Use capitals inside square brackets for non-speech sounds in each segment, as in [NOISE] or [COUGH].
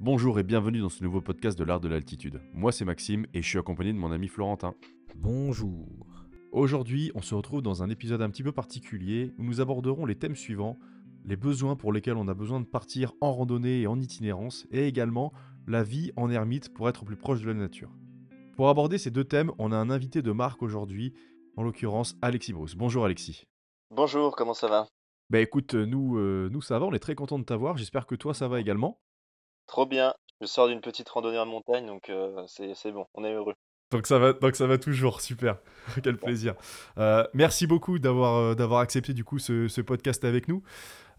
Bonjour et bienvenue dans ce nouveau podcast de l'art de l'altitude. Moi c'est Maxime et je suis accompagné de mon ami Florentin. Bonjour. Aujourd'hui, on se retrouve dans un épisode un petit peu particulier où nous aborderons les thèmes suivants les besoins pour lesquels on a besoin de partir en randonnée et en itinérance, et également la vie en ermite pour être plus proche de la nature. Pour aborder ces deux thèmes, on a un invité de marque aujourd'hui, en l'occurrence Alexis Bruce. Bonjour Alexis. Bonjour, comment ça va? Bah écoute, nous, euh, nous ça va, on est très content de t'avoir, j'espère que toi ça va également. Trop bien, je sors d'une petite randonnée en montagne, donc euh, c'est bon, on est heureux. Donc ça va, donc ça va toujours, super, [LAUGHS] quel plaisir. Euh, merci beaucoup d'avoir euh, d'avoir accepté du coup ce, ce podcast avec nous.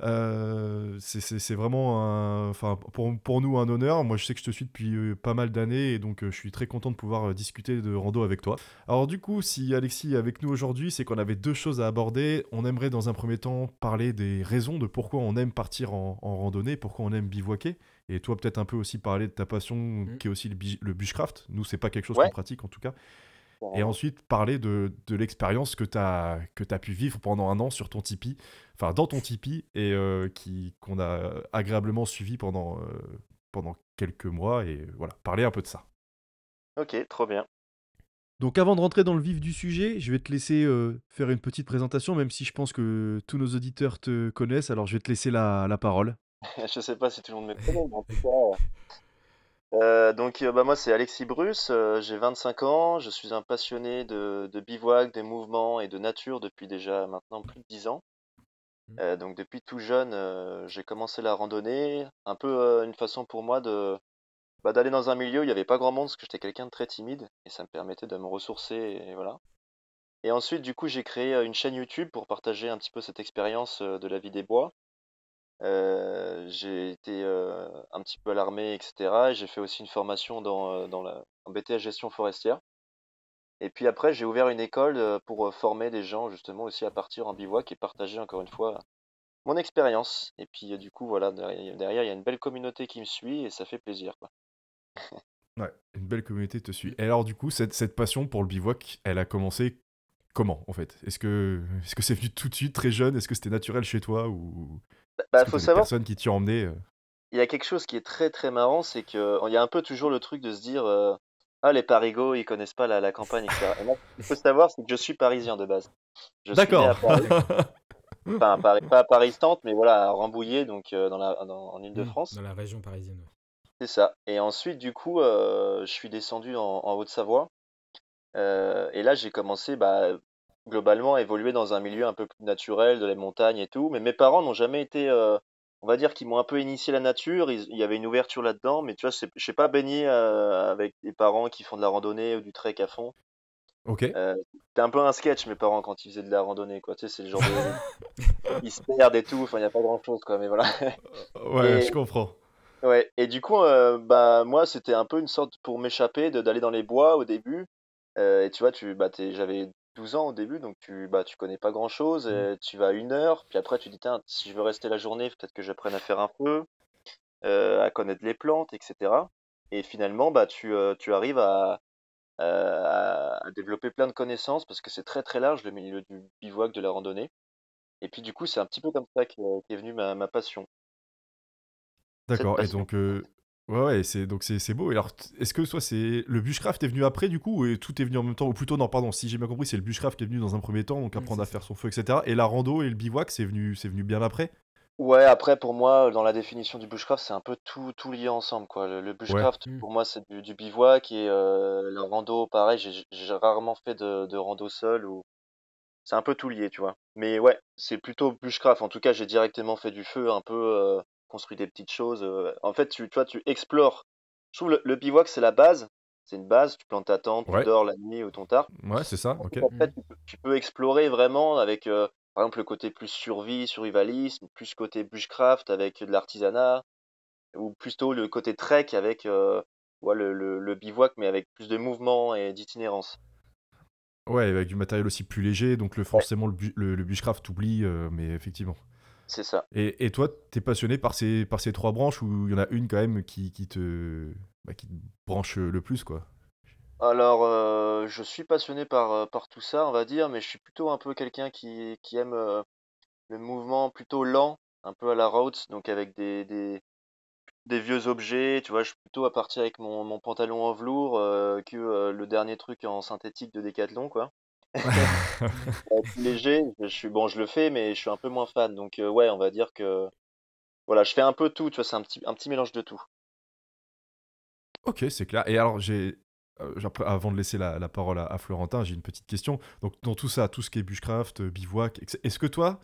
Euh, c'est- vraiment un- enfin pour, pour nous un honneur. Moi je sais que je te suis depuis pas mal d'années et donc je suis très content de pouvoir discuter de rando avec toi. Alors du coup si Alexis est avec nous aujourd'hui c'est qu'on avait deux choses à aborder. On aimerait dans un premier temps parler des raisons de pourquoi on aime partir en, en randonnée, pourquoi on aime bivouaquer. Et toi peut-être un peu aussi parler de ta passion Mhm. qui est aussi le, bushcraft. Nous c'est pas quelque chose Ouais. qu'on pratique en tout cas. Et ensuite, parler de, de l'expérience que tu as, que as pu vivre pendant un an sur ton Tipeee, enfin dans ton Tipeee, et euh, qui qu'on a agréablement suivi pendant, euh, pendant quelques mois. Et voilà, parler un peu de ça. Ok, trop bien. Donc avant de rentrer dans le vif du sujet, je vais te laisser euh, faire une petite présentation, même si je pense que tous nos auditeurs te connaissent. Alors je vais te laisser la, la parole. [LAUGHS] Je sais pas si tout le monde me connaît, [LAUGHS] mais en tout cas. euh, donc, euh, bah, moi, c'est Alexis Bruce, euh, j'ai 25 ans, je suis un passionné de, de bivouac, de mouvement et de nature depuis déjà maintenant plus de 10 ans. Euh, donc, depuis tout jeune, j'ai commencé la randonnée, un peu une façon pour moi de bah, d'aller dans un milieu où il n'y avait pas grand monde, parce que j'étais quelqu'un de très timide, et ça me permettait de me ressourcer, et voilà. Et ensuite, du coup, j'ai créé une chaîne YouTube pour partager un petit peu cette expérience de la vie des bois. J'ai été un petit peu à l'armée, etc. Et j'ai fait aussi une formation dans, la en BTS gestion forestière. Et puis après, j'ai ouvert une école pour former des gens justement aussi à partir en bivouac et partager encore une fois mon expérience. Et puis du coup, voilà, derrière, il y a une belle communauté qui me suit et ça fait plaisir, quoi. Ouais, une belle communauté te suit. Et alors du coup, cette, passion pour le bivouac, elle a commencé comment en fait? Est-ce que que c'est venu tout de suite très jeune? Est-ce que c'était naturel chez toi ou Bah, faut savoir, personnes qui t'y emmené euh il y a quelque chose qui est très très marrant, c'est que il y a un peu toujours le truc de se dire euh, ah les parigots ils connaissent pas la, la campagne, etc. Et moi, ce qu'il faut savoir, c'est que je suis parisien de base. D'accord. à Paris. [LAUGHS] Enfin, à Paris, pas à Paris-Centre, mais voilà, à Rambouillet, donc euh, dans la, dans, en Ile-de-France. Dans la région parisienne. ouais. C'est ça. Et ensuite, du coup, euh, je suis descendu en, en Haute-Savoie. Euh, et là, j'ai commencé, bah, globalement, à évoluer dans un milieu un peu plus naturel, de la montagne et tout. Mais mes parents n'ont jamais été, euh, on va dire, qu'ils m'ont un peu initié la nature. Ils- Il y avait une ouverture là-dedans, mais tu vois, je sais pas baigné euh, avec des parents qui font de la randonnée ou du trek à fond. Ok. Euh, C'était un peu un sketch, mes parents, quand ils faisaient de la randonnée, quoi. Tu sais, c'est le genre de... [LAUGHS] Ils se perdent et tout, enfin, il n'y a pas grand-chose, quoi, mais voilà. Ouais, Et- je comprends. Ouais, et du coup, euh, bah, moi, c'était un peu une sorte pour m'échapper de d'aller dans les bois au début. Euh, et tu vois, tu, bah, j'avais 12 ans au début, donc tu, bah, tu connais pas grand-chose. et tu vas à une heure, puis après, tu dis, tiens, si je veux rester la journée, peut-être que j'apprenne à faire un feu, euh, à connaître les plantes, etc. Et finalement, bah, tu, euh, tu arrives à, à, à développer plein de connaissances parce que c'est très très large le milieu du bivouac, de la randonnée. Et puis, du coup, c'est un petit peu comme ça que- qu'est venue ma, ma passion. D'accord. Et donc, euh, ouais, ouais, c'est donc c'est c'est beau. Et alors, est-ce que soit c'est le bushcraft est venu après du coup, ou tout est venu en même temps, ou plutôt non, pardon, si j'ai bien compris, c'est le bushcraft qui est venu dans un premier temps, donc Oui, apprendre à faire son feu, etc. Et la rando et le bivouac, c'est venu, c'est venu bien après? Ouais, après, pour moi, dans la définition du bushcraft, c'est un peu tout, tout lié ensemble, quoi. Le, le bushcraft, Mm. pour moi, c'est du, du bivouac et euh, la rando, pareil, j'ai j'ai rarement fait de, de rando seul ou c'est un peu tout lié, tu vois. Mais ouais, c'est plutôt bushcraft. En tout cas, j'ai directement fait du feu, un peu euh, construit des petites choses. euh. En fait, tu, tu vois, tu explores. Je trouve le, le bivouac, c'est la base. C'est une base. Tu plantes ta tente, Ouais. tu dors la nuit ou ton tarp. Ouais, c'est ça. Ok. Après, tu peux, tu peux explorer vraiment avec, euh, par exemple, le côté plus survie, survivalisme, plus côté bushcraft avec de l'artisanat, ou plutôt le côté trek avec euh, ouais, le, le, le bivouac, mais avec plus de mouvement et d'itinérance. Ouais, avec du matériel aussi plus léger, donc le forcément le, bu- le, le bushcraft t'oublie, euh, mais effectivement. C'est ça. Et, et toi, t'es passionné par ces par ces trois branches où il y en a une quand même qui, qui te bah, qui te branche le plus quoi? Alors, euh, je suis passionné par, euh, par tout ça, on va dire, mais je suis plutôt un peu quelqu'un qui, qui aime euh, le mouvement plutôt lent, un peu à la route, donc avec des, des, des vieux objets, tu vois, je suis plutôt à partir avec mon, mon pantalon en velours euh, que le dernier truc en synthétique de Decathlon, quoi. [LAUGHS] Euh, plus léger, je suis bon, je le fais, mais je suis un peu moins fan. Donc euh, ouais, on va dire que voilà, je fais un peu tout, c'est un petit, mélange de tout. Ok, c'est clair. Et alors, j'ai. euh, avant de laisser la, parole à, à Florentin, j'ai une petite question. Donc, dans tout ça, tout ce qui est bushcraft, bivouac, est-ce que toi.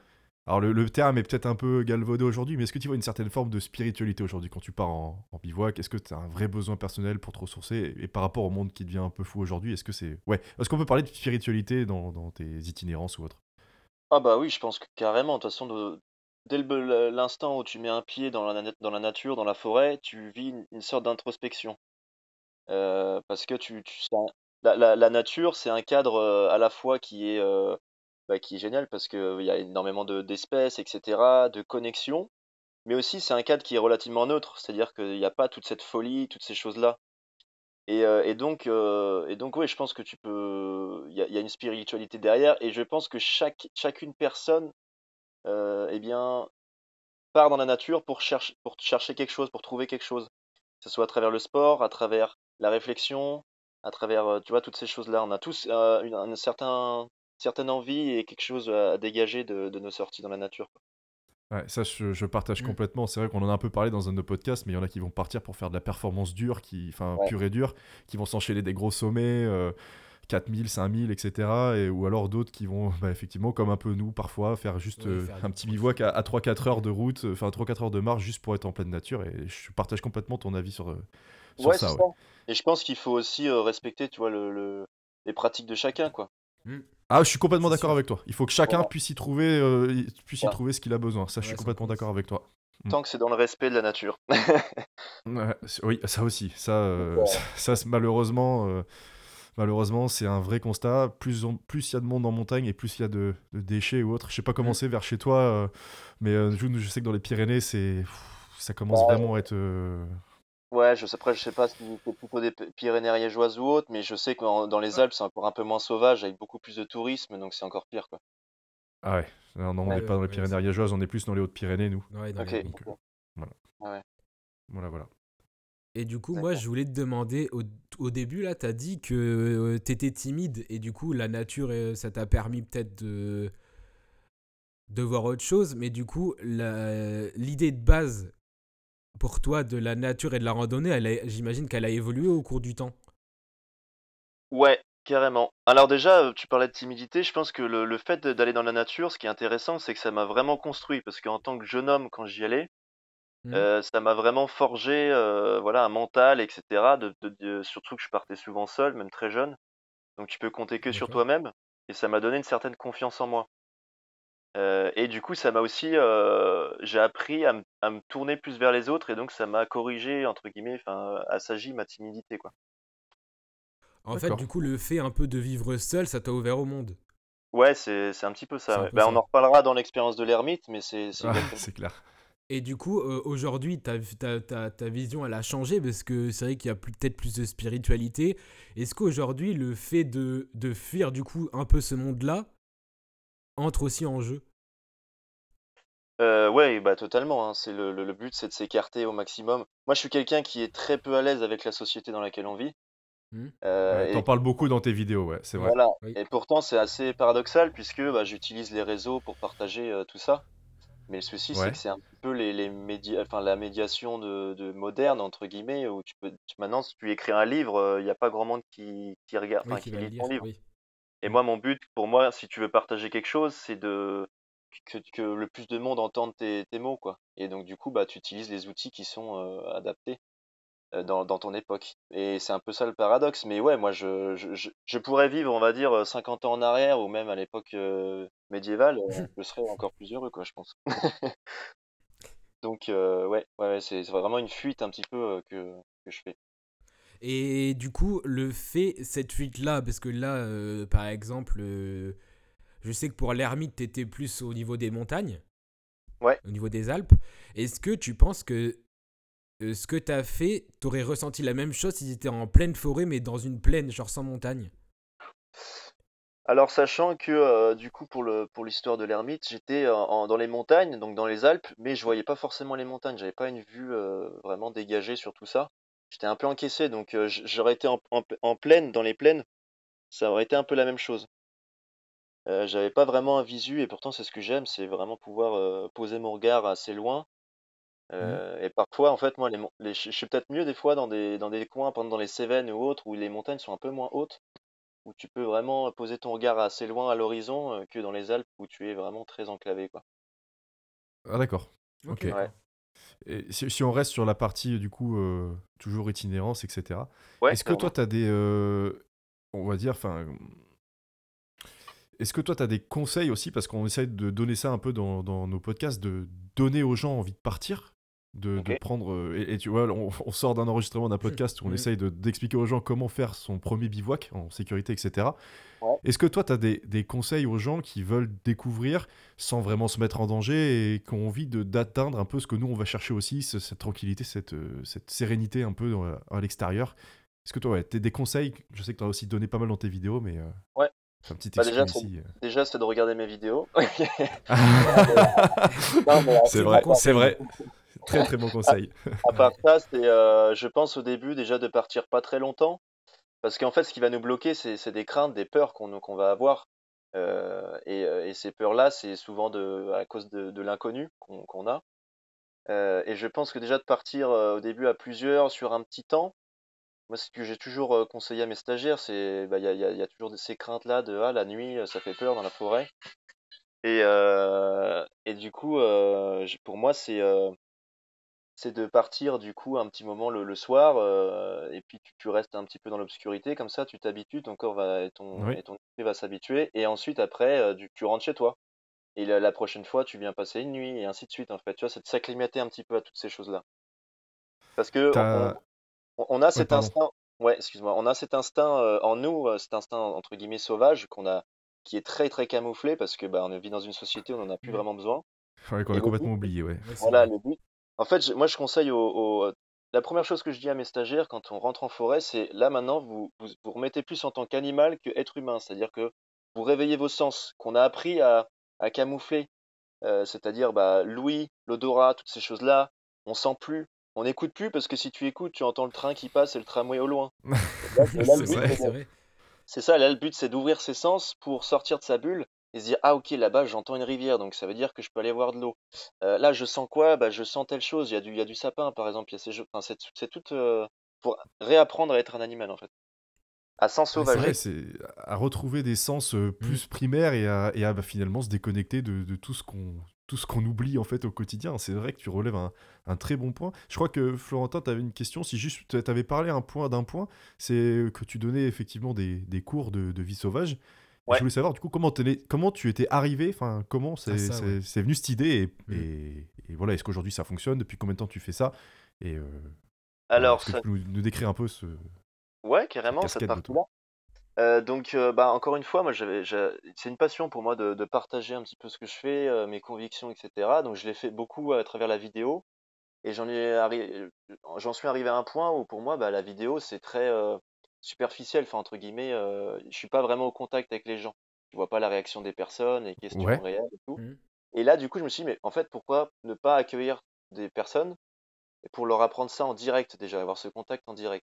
Alors, le, terme est peut-être un peu galvaudé aujourd'hui, mais est-ce que tu vois une certaine forme de spiritualité aujourd'hui quand tu pars en, bivouac? Est-ce que tu as un vrai besoin personnel pour te ressourcer? Et, par rapport au monde qui devient un peu fou aujourd'hui, est-ce que c'est. Ouais, est-ce qu'on peut parler de spiritualité dans, tes itinérances ou autre Ah bah oui, je pense que carrément, de toute façon, de- dès l'instant où tu mets un pied dans la, nature, dans la forêt, tu vis une, sorte d'introspection. Euh, parce que tu, tu la nature, c'est un cadre euh, à la fois qui est, euh, bah, qui est génial parce qu'il y a énormément de, d'espèces, etc., de connexions, mais aussi c'est un cadre qui est relativement neutre, c'est-à-dire qu'il n'y a pas toute cette folie, toutes ces choses-là. Et, et donc, donc, oui, je pense que tu peux, il y a, il une spiritualité derrière, et je pense que chaque, chacune personne, eh bien, part dans la nature pour chercher, pour chercher quelque chose, pour trouver quelque chose, que ce soit à travers le sport, à travers la réflexion, à travers, tu vois, toutes ces choses-là. On a tous un certain, certaine envie et quelque chose à dégager de, de nos sorties dans la nature. quoi. Ouais, ça, je, je partage Mm. complètement. C'est vrai qu'on en a un peu parlé dans un de nos podcasts, mais il y en a qui vont partir pour faire de la performance dure, qui, enfin, Ouais. pure et dure, qui vont s'enchaîner des gros sommets, euh, 4000, 5000, etc. Et, ou alors d'autres qui vont, bah, effectivement, comme un peu nous, parfois, faire juste Ouais, euh, faire un petit bivouac à, à 3-4 heures de route, enfin 3-4 heures de marche juste pour être en pleine nature. Et je partage complètement ton avis sur, euh, sur Ouais, ça. Et je pense qu'il faut aussi euh, respecter, tu vois, le, le- les pratiques de chacun, quoi. Ah, je suis complètement d'accord avec toi. Il faut que chacun Voilà. puisse y trouver, euh, puisse y trouver ce qu'il a besoin. Ça, je suis complètement d'accord avec toi. Mm. Tant que c'est dans le respect de la nature. [LAUGHS] Ouais, oui, ça aussi. Ça, euh, ça, malheureusement, euh, malheureusement, c'est un vrai constat. Plus il y a de monde en montagne et plus il y a de, de déchets ou autre. Je sais pas comment Mm. c'est vers chez toi, mais je, je sais que dans les Pyrénées, c'est ça commence Bah, vraiment à être. Euh, Ouais, je sais, après, je sais pas si c'est plutôt des Pyrénées ariégeoises ou autres, mais je sais que dans les Alpes, c'est encore un peu moins sauvage, avec beaucoup plus de tourisme, donc c'est encore pire, quoi. Ah ouais. Non, non, on Ouais, n'est pas dans les Pyrénées ariégeoises, on est plus dans les Hautes-Pyrénées, nous. Ouais, dans Ok. les- Donc, euh, voilà, voilà. Et du coup, moi, je voulais te demander, au, au début, là, tu as dit que tu étais timide et du coup, la nature, euh, ça t'a permis peut-être de, de voir autre chose. Mais du coup, la- l'idée de base pour toi de la nature et de la randonnée, j'imagine qu'elle a évolué au cours du temps. Ouais, carrément. Alors déjà, euh, tu parlais de timidité, je pense que le, le fait d'aller dans la nature, ce qui est intéressant, c'est que ça m'a vraiment construit, parce qu'en tant que jeune homme, quand j'y allais, Mhm. euh, ça m'a vraiment forgé, euh, voilà, un mental, etc. De, de- de- surtout que je partais souvent seul, même très jeune, donc tu peux compter que sur toi-même, et ça m'a donné une certaine confiance en moi. Euh, et du coup, ça m'a aussi, euh, j'ai appris à, me- à me tourner plus vers les autres, et donc ça m'a corrigé, entre guillemets, enfin, assagi ma timidité, quoi. En fait, du coup, le fait un peu de vivre seul, ça t'a ouvert au monde. Ouais, c'est c'est un petit peu ça. Ouais. peu Ben, ça. on en reparlera dans l'expérience de l'ermite, mais c'est c'est Ah, [LAUGHS] clair. Et du coup, euh, aujourd'hui, ta, ta, ta, ta vision, elle a changé parce que c'est vrai qu'il y a plus- peut-être plus de spiritualité. Est-ce qu'aujourd'hui, le fait de, de fuir du coup un peu ce monde-là entre aussi en jeu Euh, ouais, bah totalement. hein. C'est le, le, le but, c'est de s'écarter au maximum. Moi, je suis quelqu'un qui est très peu à l'aise avec la société dans laquelle on vit. Hmm. Euh, Ouais, et T'en parles beaucoup dans tes vidéos, ouais, c'est vrai. voilà. Oui. Et pourtant, c'est assez paradoxal puisque bah, j'utilise les réseaux pour partager euh, tout ça. Mais le souci, c'est que c'est un peu les, les médias, enfin la médiation de, de moderne entre guillemets où tu peux, tu- maintenant, si tu écris un livre, il n'y a pas grand monde qui, qui regarde, Oui, enfin qui lit ton livre. Oui. Et moi, mon but, pour moi, si tu veux partager quelque chose, c'est de que, que le plus de monde entende tes, tes mots, quoi. Et donc, du coup, bah, tu utilises les outils qui sont euh, adaptés euh, dans, dans ton époque. Et c'est un peu ça le paradoxe. Mais ouais, moi, je, je, je, pourrais vivre, on va dire, 50 ans en arrière ou même à l'époque euh, médiévale, euh, [LAUGHS] je serais encore plus heureux, quoi, je pense. [LAUGHS] Donc, euh, ouais, ouais, ouais, c'est vraiment une fuite un petit peu euh, que, que je fais. Et du coup, le fait, cette fuite-là, parce que là, euh, par exemple, euh, je sais que pour l'ermite, t'étais plus au niveau des montagnes. Ouais. Au niveau des Alpes. Est-ce que tu penses que euh, ce que t'as fait, t'aurais ressenti la même chose si t'étais en pleine forêt, mais dans une plaine, genre sans montagne? Alors, sachant que euh, du coup, pour le pour l'histoire de l'ermite, j'étais dans les montagnes, donc dans les Alpes, mais je voyais pas forcément les montagnes. J'avais pas une vue euh, vraiment dégagée sur tout ça. J'étais un peu encaissé, donc euh, j'aurais été en, en, en plaine, dans les plaines, ça aurait été un peu la même chose. Euh, j'avais pas vraiment un visu, et pourtant c'est ce que j'aime, c'est vraiment pouvoir euh, poser mon regard assez loin. Euh, et parfois, en fait, moi, les, mon- les- je suis peut-être mieux des fois dans des dans des coins, pendant dans les Cévennes ou autres, où les montagnes sont un peu moins hautes. où tu peux vraiment poser ton regard assez loin à l'horizon que dans les Alpes où tu es vraiment très enclavé, quoi. Ah d'accord. Ok. Ok. Ouais. Et si, si on reste sur la partie du coup euh, toujours itinérance, etc. Ouais, Est-ce que toi tu as des, euh, on va dire, enfin, est-ce que toi tu as des conseils aussi parce qu'on essaie de donner ça un peu dans, dans nos podcasts, de donner aux gens envie de partir, de, prendre euh, et, et tu vois, on, on sort d'un enregistrement d'un podcast où on Mhm. essaye de- d'expliquer aux gens comment faire son premier bivouac en sécurité, etc. Ouais. Est-ce que toi tu as des, des conseils aux gens qui veulent découvrir sans vraiment se mettre en danger et qui ont envie de- d'atteindre un peu ce que nous on va chercher aussi, ce- cette tranquillité, cette, euh, cette sérénité un peu euh, à l'extérieur? Est-ce que toi, ouais, t'as des conseils? Je sais que tu as aussi donné pas mal dans tes vidéos, mais euh, Ouais. un petit Bah, déjà. Déjà, c'est de regarder mes vidéos. [LAUGHS] [LAUGHS] Non, mais [LAUGHS] c'est c'est vrai, c'est vrai. Très très bon conseil. [LAUGHS] à part ça, euh, je pense au début déjà de partir pas très longtemps. Parce qu'en fait, ce qui va nous bloquer, c'est des craintes, des peurs qu'on qu'on va avoir. Euh, et, euh, et ces peurs-là, c'est souvent à cause de, l'inconnu qu'on a. Et je pense que déjà de partir au début à plusieurs sur un petit temps, moi ce que j'ai toujours conseillé à mes stagiaires, c'est bah, il y, a, il y a- y toujours ces craintes-là de ah la nuit ça fait peur dans la forêt. Et, et du coup, pour moi c'est c'est de partir du coup un petit moment le, le soir euh, et puis tu, tu restes un petit peu dans l'obscurité comme ça tu t'habitues ton corps va et ton Oui. et ton esprit va s'habituer et ensuite après euh, tu rentres chez toi et la, la prochaine fois tu viens passer une nuit et ainsi de suite en fait tu vois c'est de s'acclimater un petit peu à toutes ces choses là parce que on, a cet instinct ouais excuse-moi on a cet instinct euh, en nous cet instinct entre guillemets sauvage qu'on a qui est très très camouflé parce que bah on vit dans une société où on n'en a plus vraiment besoin Ouais, qu'on Et a le complètement oublié, ouais. Voilà, le but. En fait, je- moi, je conseille aux, aux- La première chose que je dis à mes stagiaires quand on rentre en forêt, c'est là maintenant, vous vous, vous remettez plus en tant qu'animal que être humain. C'est-à-dire que vous réveillez vos sens, qu'on a appris à, à camoufler. Euh, c'est-à-dire bah, l'ouïe, l'odorat, toutes ces choses-là. On sent plus, on n'écoute plus parce que si tu écoutes, tu entends le train qui passe et le tramway au loin. [LAUGHS] Et là, et là, le C'est but, vrai. c'est C'est de- vrai. c'est ça, là, le but, c'est d'ouvrir ses sens pour sortir de sa bulle et se dire, ah, ok, là-bas, j'entends une rivière, donc ça veut dire que je peux aller voir de l'eau. Euh, là, je sens quoi? Bah, je sens telle chose. Il y a du, il y a du sapin, par exemple. Il y a ces jeux- enfin, c'est, c'est tout euh, pour réapprendre à être un animal, en fait. À Ouais, c'est s'ensauvager. vrai, c'est à retrouver des sens euh, plus primaires et à, et à, bah, finalement se déconnecter de, de tout ce qu'on tout ce qu'on oublie en fait au quotidien. C'est vrai que tu relèves un, un très bon point. Je crois que Florentin, tu avais une question. Si juste tu avais parlé un point d'un point, c'est que tu donnais effectivement des, des cours de, de vie sauvage. Ouais. Je voulais savoir du coup comment, tu étais arrivé, enfin comment c'est Ah, ouais. venu cette idée et, Mm. et- et voilà, est-ce qu'aujourd'hui ça fonctionne Depuis combien de temps tu fais ça Et euh, Alors, ça, tu peux nous, nous décrire un peu ce, ouais, carrément, cette partie-là. Euh, donc, euh, bah, encore une fois, moi, c'est une passion pour moi de, de partager un petit peu ce que je fais, euh, mes convictions, etc. Donc, je l'ai fait beaucoup à travers la vidéo. Et j'en suis arrivé à un point où pour moi, bah, la vidéo, c'est très euh, superficiel. Enfin, entre guillemets, euh, je suis pas vraiment au contact avec les gens. Je vois pas la réaction des personnes, les questions Ouais. réelles et tout. Mhm. Et là, du coup, je me suis dit, mais en fait, pourquoi ne pas accueillir des personnes et pour leur apprendre ça en direct déjà, avoir ce contact en direct?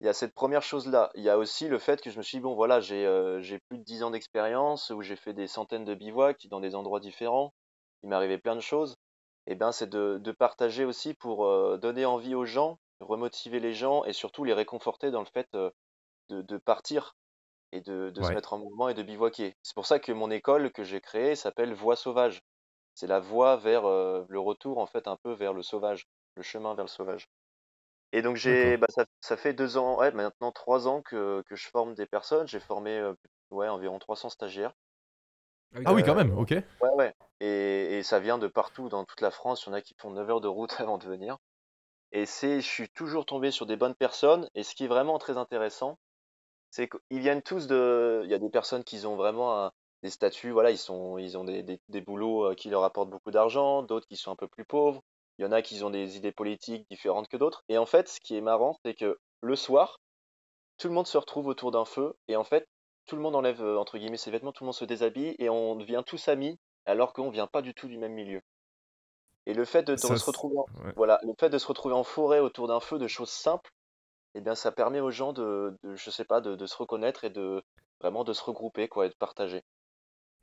Il y a cette première chose-là. Il y a aussi le fait que je me suis dit, bon, voilà, j'ai euh, plus de 10 ans d'expérience où j'ai fait des centaines de bivouacs dans des endroits différents. Il arrivé plein de choses. Et ben, c'est de, de partager aussi pour euh, donner envie aux gens, remotiver les gens et surtout les réconforter dans le fait euh, de, de partir et de, de se mettre en mouvement et de bivouaquer. C'est pour ça que mon école que j'ai créée s'appelle Voie sauvage. C'est la voie vers euh, le retour, en fait, un peu vers le sauvage, le chemin vers le sauvage. Et donc j'ai, bah, ça, ça fait deux ans, ouais, maintenant trois ans que, que je forme des personnes. J'ai formé euh, ouais, environ 300 stagiaires. Ah oui, Euh, quand même, ok. Ouais, ouais. Et, et ça vient de partout, dans toute la France. Il y en a qui font 9 heures de route [LAUGHS] avant de venir. Et c'est, je suis toujours tombé sur des bonnes personnes. Et ce qui est vraiment très intéressant, c'est qu'ils viennent tous de. Il y a des personnes qui ont vraiment des statuts, voilà, ils sont, ils ont des, des, des boulots euh, qui leur apportent beaucoup d'argent, d'autres qui sont un peu plus pauvres. Il y en a qui ont des idées politiques différentes que d'autres. Et en fait, ce qui est marrant, c'est que le soir, tout le monde se retrouve autour d'un feu. Et en fait, tout le monde enlève entre guillemets ses vêtements, tout le monde se déshabille et on devient tous amis alors qu'on vient pas du tout du même milieu. Et le fait de, se retrouver, en, voilà, le fait de se retrouver en forêt autour d'un feu, de choses simples, eh bien, ça permet aux gens de, je sais pas, de, se reconnaître et de vraiment de se regrouper, quoi, et de partager.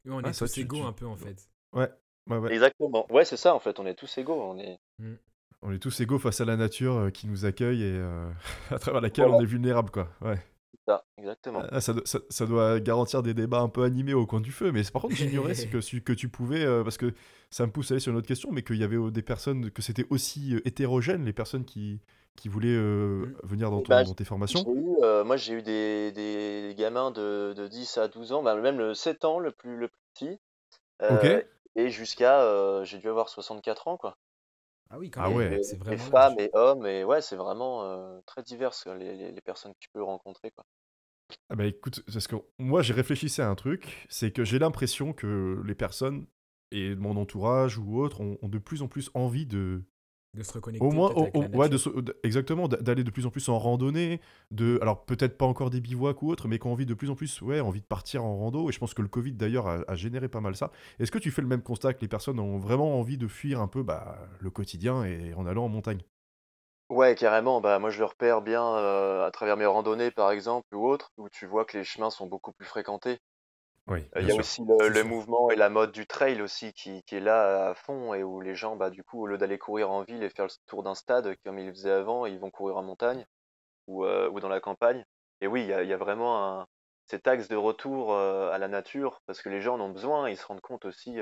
on est tous égaux un peu en fait. Ouais, ouais, Exactement. Ouais, c'est ça en fait. On est tous égaux. On est. Mmh. On est tous égaux face à la nature euh, qui nous accueille et euh, [LAUGHS] à travers laquelle on est vulnérable, quoi. Ouais exactement. Ah, ça, ça, doit garantir des débats un peu animés au coin du feu. Mais par contre, j'ignorais que, que tu pouvais, euh, parce que ça me pousse à aller sur une autre question, mais qu'il y avait euh, des personnes, que c'était aussi euh, hétérogène, les personnes qui, qui voulaient mmh. venir dans, bah, dans, tes formations Moi, j'ai eu des, des, gamins de, de, 10 à 12 ans, bah, même le 7 ans, le plus, le petit. Et jusqu'à, j'ai dû avoir 64 ans, quoi. Ah oui, quand ah même. Ouais. C'est vraiment femmes et hommes, et ouais, c'est vraiment très divers les, les, les, personnes que tu peux rencontrer, quoi. Ah bah écoute, parce que moi j'ai réfléchi à un truc, c'est que j'ai l'impression que les personnes et mon entourage ou autres ont, de plus en plus envie de de se reconnecter au moins ouais de, exactement d'aller de plus en plus en randonnée de alors peut-être pas encore des bivouacs ou autres mais qui ont envie de plus en plus ouais envie de partir en rando. Et je pense que le covid d'ailleurs a, généré pas mal ça. Est-ce que tu fais le même constat que les personnes ont vraiment envie de fuir un peu bah, le quotidien et en allant en montagne? Ouais, carrément. Bah, moi, je le repère bien euh, à travers mes randonnées, par exemple, ou autres, où tu vois que les chemins sont beaucoup plus fréquentés. Oui, euh, Il y a aussi le, mouvement et la mode du trail aussi qui, qui est là à fond et où les gens, bah, du coup, au lieu d'aller courir en ville et faire le tour d'un stade comme ils faisaient avant, ils vont courir en montagne ou, euh, ou dans la campagne. Et oui, il y a, il y a vraiment un, cet axe de retour à la nature parce que les gens en ont besoin. Ils se rendent compte aussi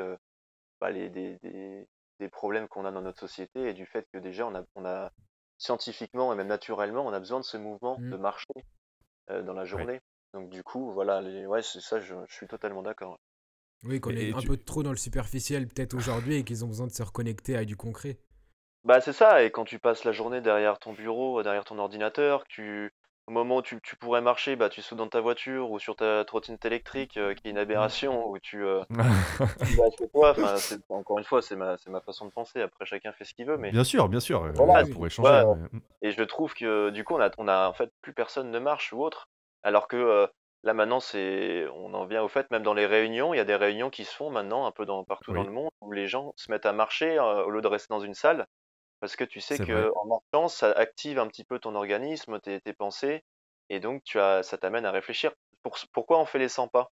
bah, les, des, des, des problèmes qu'on a dans notre société et du fait que déjà on a, on a scientifiquement et même naturellement, on a besoin de ce mouvement de mmh. marcher euh, dans la journée. Donc du coup, voilà, les... ouais, c'est ça, je, suis totalement d'accord. Oui, qu'on est un peu trop dans le superficiel peut-être aujourd'hui et qu'ils ont besoin de se reconnecter à du concret. Bah c'est ça, et quand tu passes la journée derrière ton bureau, derrière ton ordinateur, que tu au moment où tu, tu, pourrais marcher, bah, tu sautes dans ta voiture ou sur ta trottinette électrique, euh, qui est une aberration, ou tu, euh, [LAUGHS] tu vas chez toi. encore une fois, c'est ma, ma façon de penser. Après, chacun fait ce qu'il veut. Mais... Bien sûr, bien sûr. Voilà, pour échanger. Hein, et je trouve que du coup, on a, on a en fait plus personne ne marche ou autre. Alors que euh, là, maintenant, c'est, on en vient au fait, même dans les réunions, il y a des réunions qui se font maintenant un peu dans, partout dans le monde où les gens se mettent à marcher au lieu de rester dans une salle. Parce que tu sais qu'en marchant, ça active un petit peu ton organisme, tes, tes pensées, et donc tu as, ça t'amène à réfléchir. Pour, pourquoi on fait les 100 pas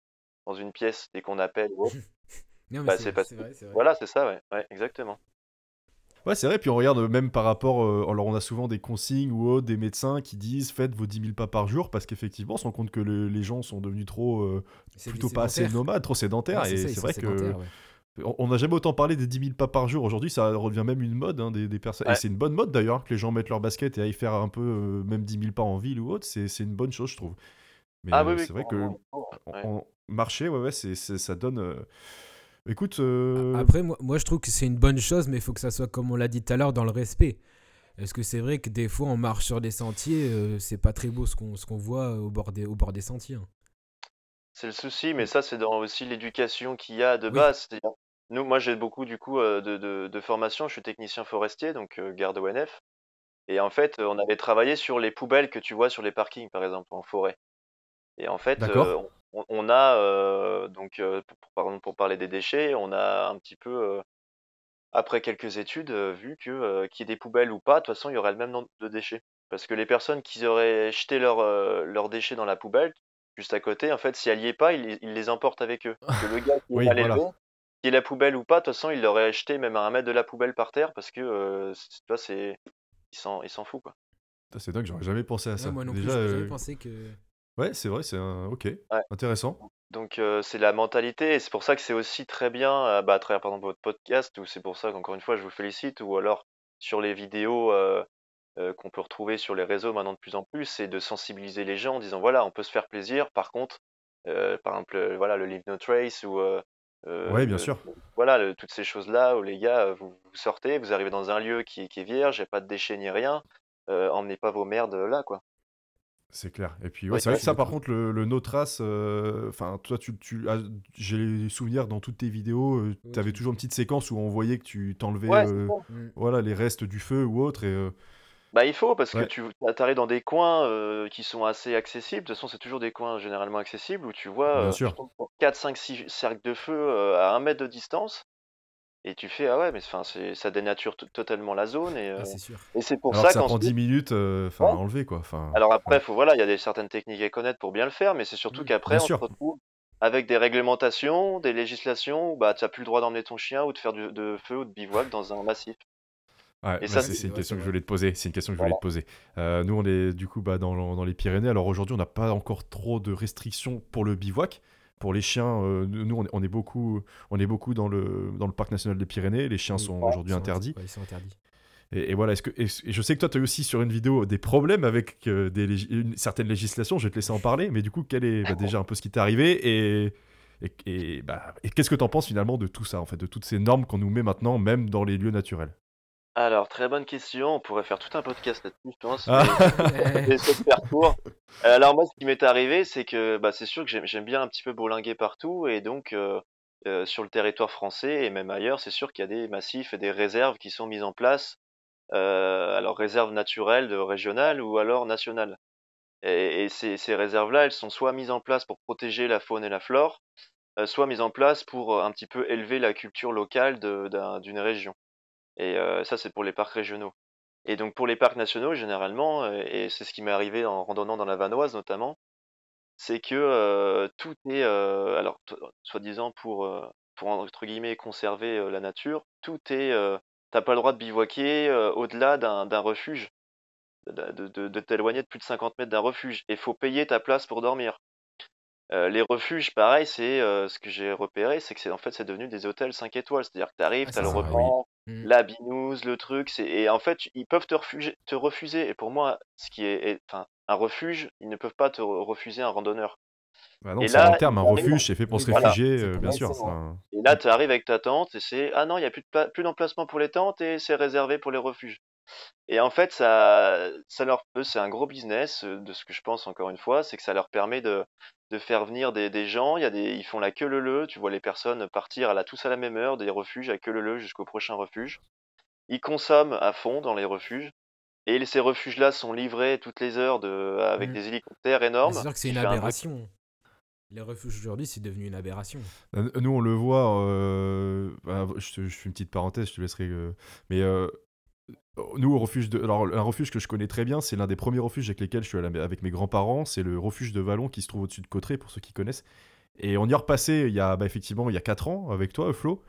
dans une pièce dès qu'on appelle [LAUGHS] bah, c'est vrai, Voilà, c'est ça, ouais. ouais, exactement. Ouais, c'est vrai. Puis on regarde même par rapport. Euh, alors, on a souvent des consignes ou autres, des médecins qui disent faites vos 10 000 pas par jour parce qu'effectivement, on se rend compte que les gens sont devenus trop. Euh, plutôt pas assez nomades, trop sédentaires. et c'est vrai que. On n'a jamais autant parlé des 10 000 pas par jour. Aujourd'hui, ça revient même une mode hein, des, personnes. Et c'est une bonne mode d'ailleurs, que les gens mettent leur basket et aillent faire un peu, euh, même 10 000 pas en ville ou autre. C'est une bonne chose, je trouve. Mais ah, oui, c'est vrai que marcher, ouais, ouais, c'est ça donne. Euh, écoute. Euh, après, moi, moi, je trouve que c'est une bonne chose, mais il faut que ça soit, comme on l'a dit tout à l'heure, dans le respect. Est-ce que c'est vrai que des fois, on marche sur des sentiers, c'est pas très beau ce qu'on voit au bord des, au bord des sentiers hein. C'est le souci, mais ça, c'est dans aussi l'éducation qu'il y a de base. Nous, moi, j'ai beaucoup du coup euh, de, de, formation. Je suis technicien forestier, donc euh, garde ONF. Et en fait, on avait travaillé sur les poubelles que tu vois sur les parkings, par exemple, en forêt. Et en fait, euh, on, a donc pour, pour, parler des déchets, on a un petit peu après quelques études vu que qu'il y ait des poubelles ou pas, de toute façon, il y aurait le même nombre de déchets. Parce que les personnes qui auraient jeté leurs déchets dans la poubelle, juste à côté, en fait, si elle y est pas, il, les emporte avec eux. le gars qui est allé qui est la poubelle ou pas, de toute façon, il l'aurait acheté même à un mètre de la poubelle par terre parce que, euh, tu vois, c'est. Il s'en fout, quoi. C'est dingue, j'aurais jamais pensé à ça. moi non Déjà, plus, euh... pensé que. Ouais, c'est vrai, c'est un. Ok, intéressant. Donc, euh, c'est la mentalité, et c'est pour ça que c'est aussi très bien, euh, bah, à travers, par exemple, votre podcast, ou c'est pour ça qu'encore une fois, je vous félicite, ou alors sur les vidéos euh, qu'on peut retrouver sur les réseaux maintenant de plus en plus, c'est de sensibiliser les gens en disant voilà, on peut se faire plaisir. Par contre, euh, par exemple, euh, voilà, le Leave No Trace ou ouais, bien sûr. Voilà, toutes ces choses-là où les gars, vous, sortez, vous arrivez dans un lieu qui, qui est vierge, il n'y a pas de déchets ni rien, emmenez pas vos merdes là, quoi. C'est clair. Et puis, ouais, c'est vrai que ça, par contre, le, le no trace, enfin, toi, tu, tu j'ai les souvenirs dans toutes tes vidéos, tu avais toujours une petite séquence où on voyait que tu t'enlevais voilà, les restes du feu ou autre. Et Bah, il faut parce que tu arrives dans des coins euh, qui sont assez accessibles. De toute façon, c'est toujours des coins généralement accessibles où tu vois euh, sûr. tu tombes sur 4, 5, 6 cercles de feu euh, à un mètre de distance et tu fais ah ouais, mais ça dénature totalement la zone et, euh, Ah, sûr. et c'est pour Alors ça ça prend 10 qu'ensuite. minutes euh, enfin, Ouais. enlever, quoi. Alors après, ouais. faut, voilà, il y a des, certaines techniques à connaître pour bien le faire, mais c'est surtout Mm. qu'après, on se sûr. retrouve avec des réglementations, des législations où bah, tu n'as plus le droit d'emmener ton chien ou de faire du, de feu ou de bivouac dans un massif. Ouais, bah, c'est une question que je voulais te poser. C'est une question que je voulais te poser. Euh, nous, on est du coup bah, dans, dans les Pyrénées. Alors aujourd'hui, on n'a pas encore trop de restrictions pour le bivouac. Pour les chiens, euh, nous, on est, on est beaucoup, on est beaucoup dans le, dans le parc national des Pyrénées. Les chiens Oui. sont Ouais. aujourd'hui interdits. ouais, ils sont interdits. Et, et voilà, est-ce que, et je sais que toi, tu as eu aussi sur une vidéo des problèmes avec euh, des une certaine législation. Je vais te laisser en parler. Mais du coup, quel est bah, déjà un peu ce qui t'est arrivé et, et, et, bah, et qu'est-ce que tu en penses finalement de tout ça, en fait, de toutes ces normes qu'on nous met maintenant, même dans les lieux naturels? Alors, très bonne question. On pourrait faire tout un podcast là-dessus, je pense. Ah. mais- [LAUGHS] faire court. Euh, Alors moi, ce qui m'est arrivé, c'est que bah, c'est sûr que j'aime j'aime bien un petit peu bourlinguer partout, et donc euh, euh, sur le territoire français et même ailleurs, c'est sûr qu'il y a des massifs et des réserves qui sont mises en place. Euh, alors réserves naturelles, de régionales ou alors nationales. Et, et ces, ces réserves-là, elles sont soit mises en place pour protéger la faune et la flore, euh, soit mises en place pour euh, un petit peu élever la culture locale de- d'un- d'une région. Et ça, c'est pour les parcs régionaux. Et donc pour les parcs nationaux, généralement, et c'est ce qui m'est arrivé en randonnant dans la Vanoise notamment, c'est que tout est, alors soi-disant pour, pour entre guillemets conserver la nature, tout est, t'as pas le droit de bivouaquer au-delà d'un refuge, de- de t'éloigner de plus de 50 mètres d'un refuge, et faut payer ta place pour dormir. Euh, les refuges, pareil, c'est euh, ce que j'ai repéré, c'est que c'est en fait c'est devenu des hôtels 5 étoiles, c'est-à-dire que t'arrives, Ah, t'as c'est le repas, Mm. la binouse, le truc, c'est et en fait ils peuvent te refuser, te refuser. Et pour moi, ce qui est, enfin un refuge, ils ne peuvent pas te re- refuser un randonneur. Bah non, Et là, long terme, un refuge, c'est fait pour se Oui, voilà, réfugier, euh, bien sûr. Et là, tu arrives avec ta tente et c'est ah non, il y a plus de pla- plus d'emplacement pour les tentes et c'est réservé pour les refuges. Et en fait, ça, ça leur, c'est un gros business, euh, de ce que je pense encore une fois, c'est que ça leur permet de, de faire venir des, des gens. Il y a des, ils font la queue leu leu. Tu vois les personnes partir à la, tous à la même heure des refuges à queue leu leu jusqu'au prochain refuge. Ils consomment à fond dans les refuges. Et ces refuges-là sont livrés toutes les heures de, avec Mhm. des hélicoptères énormes. C'est sûr que c'est une aberration. Les refuges aujourd'hui, c'est devenu une aberration. Nous, on le voit. euh, bah, je, te- je fais une petite parenthèse, je te laisserai. euh, mais euh, nous, au refuge de. Alors, un refuge que je connais très bien, c'est l'un des premiers refuges avec lesquels je suis allé avec mes grands-parents. C'est le refuge de Vallon qui se trouve au-dessus de Cotteret, pour ceux qui connaissent. Et on y est repassé il y a, bah, effectivement, il y a 4 ans avec toi, Flo.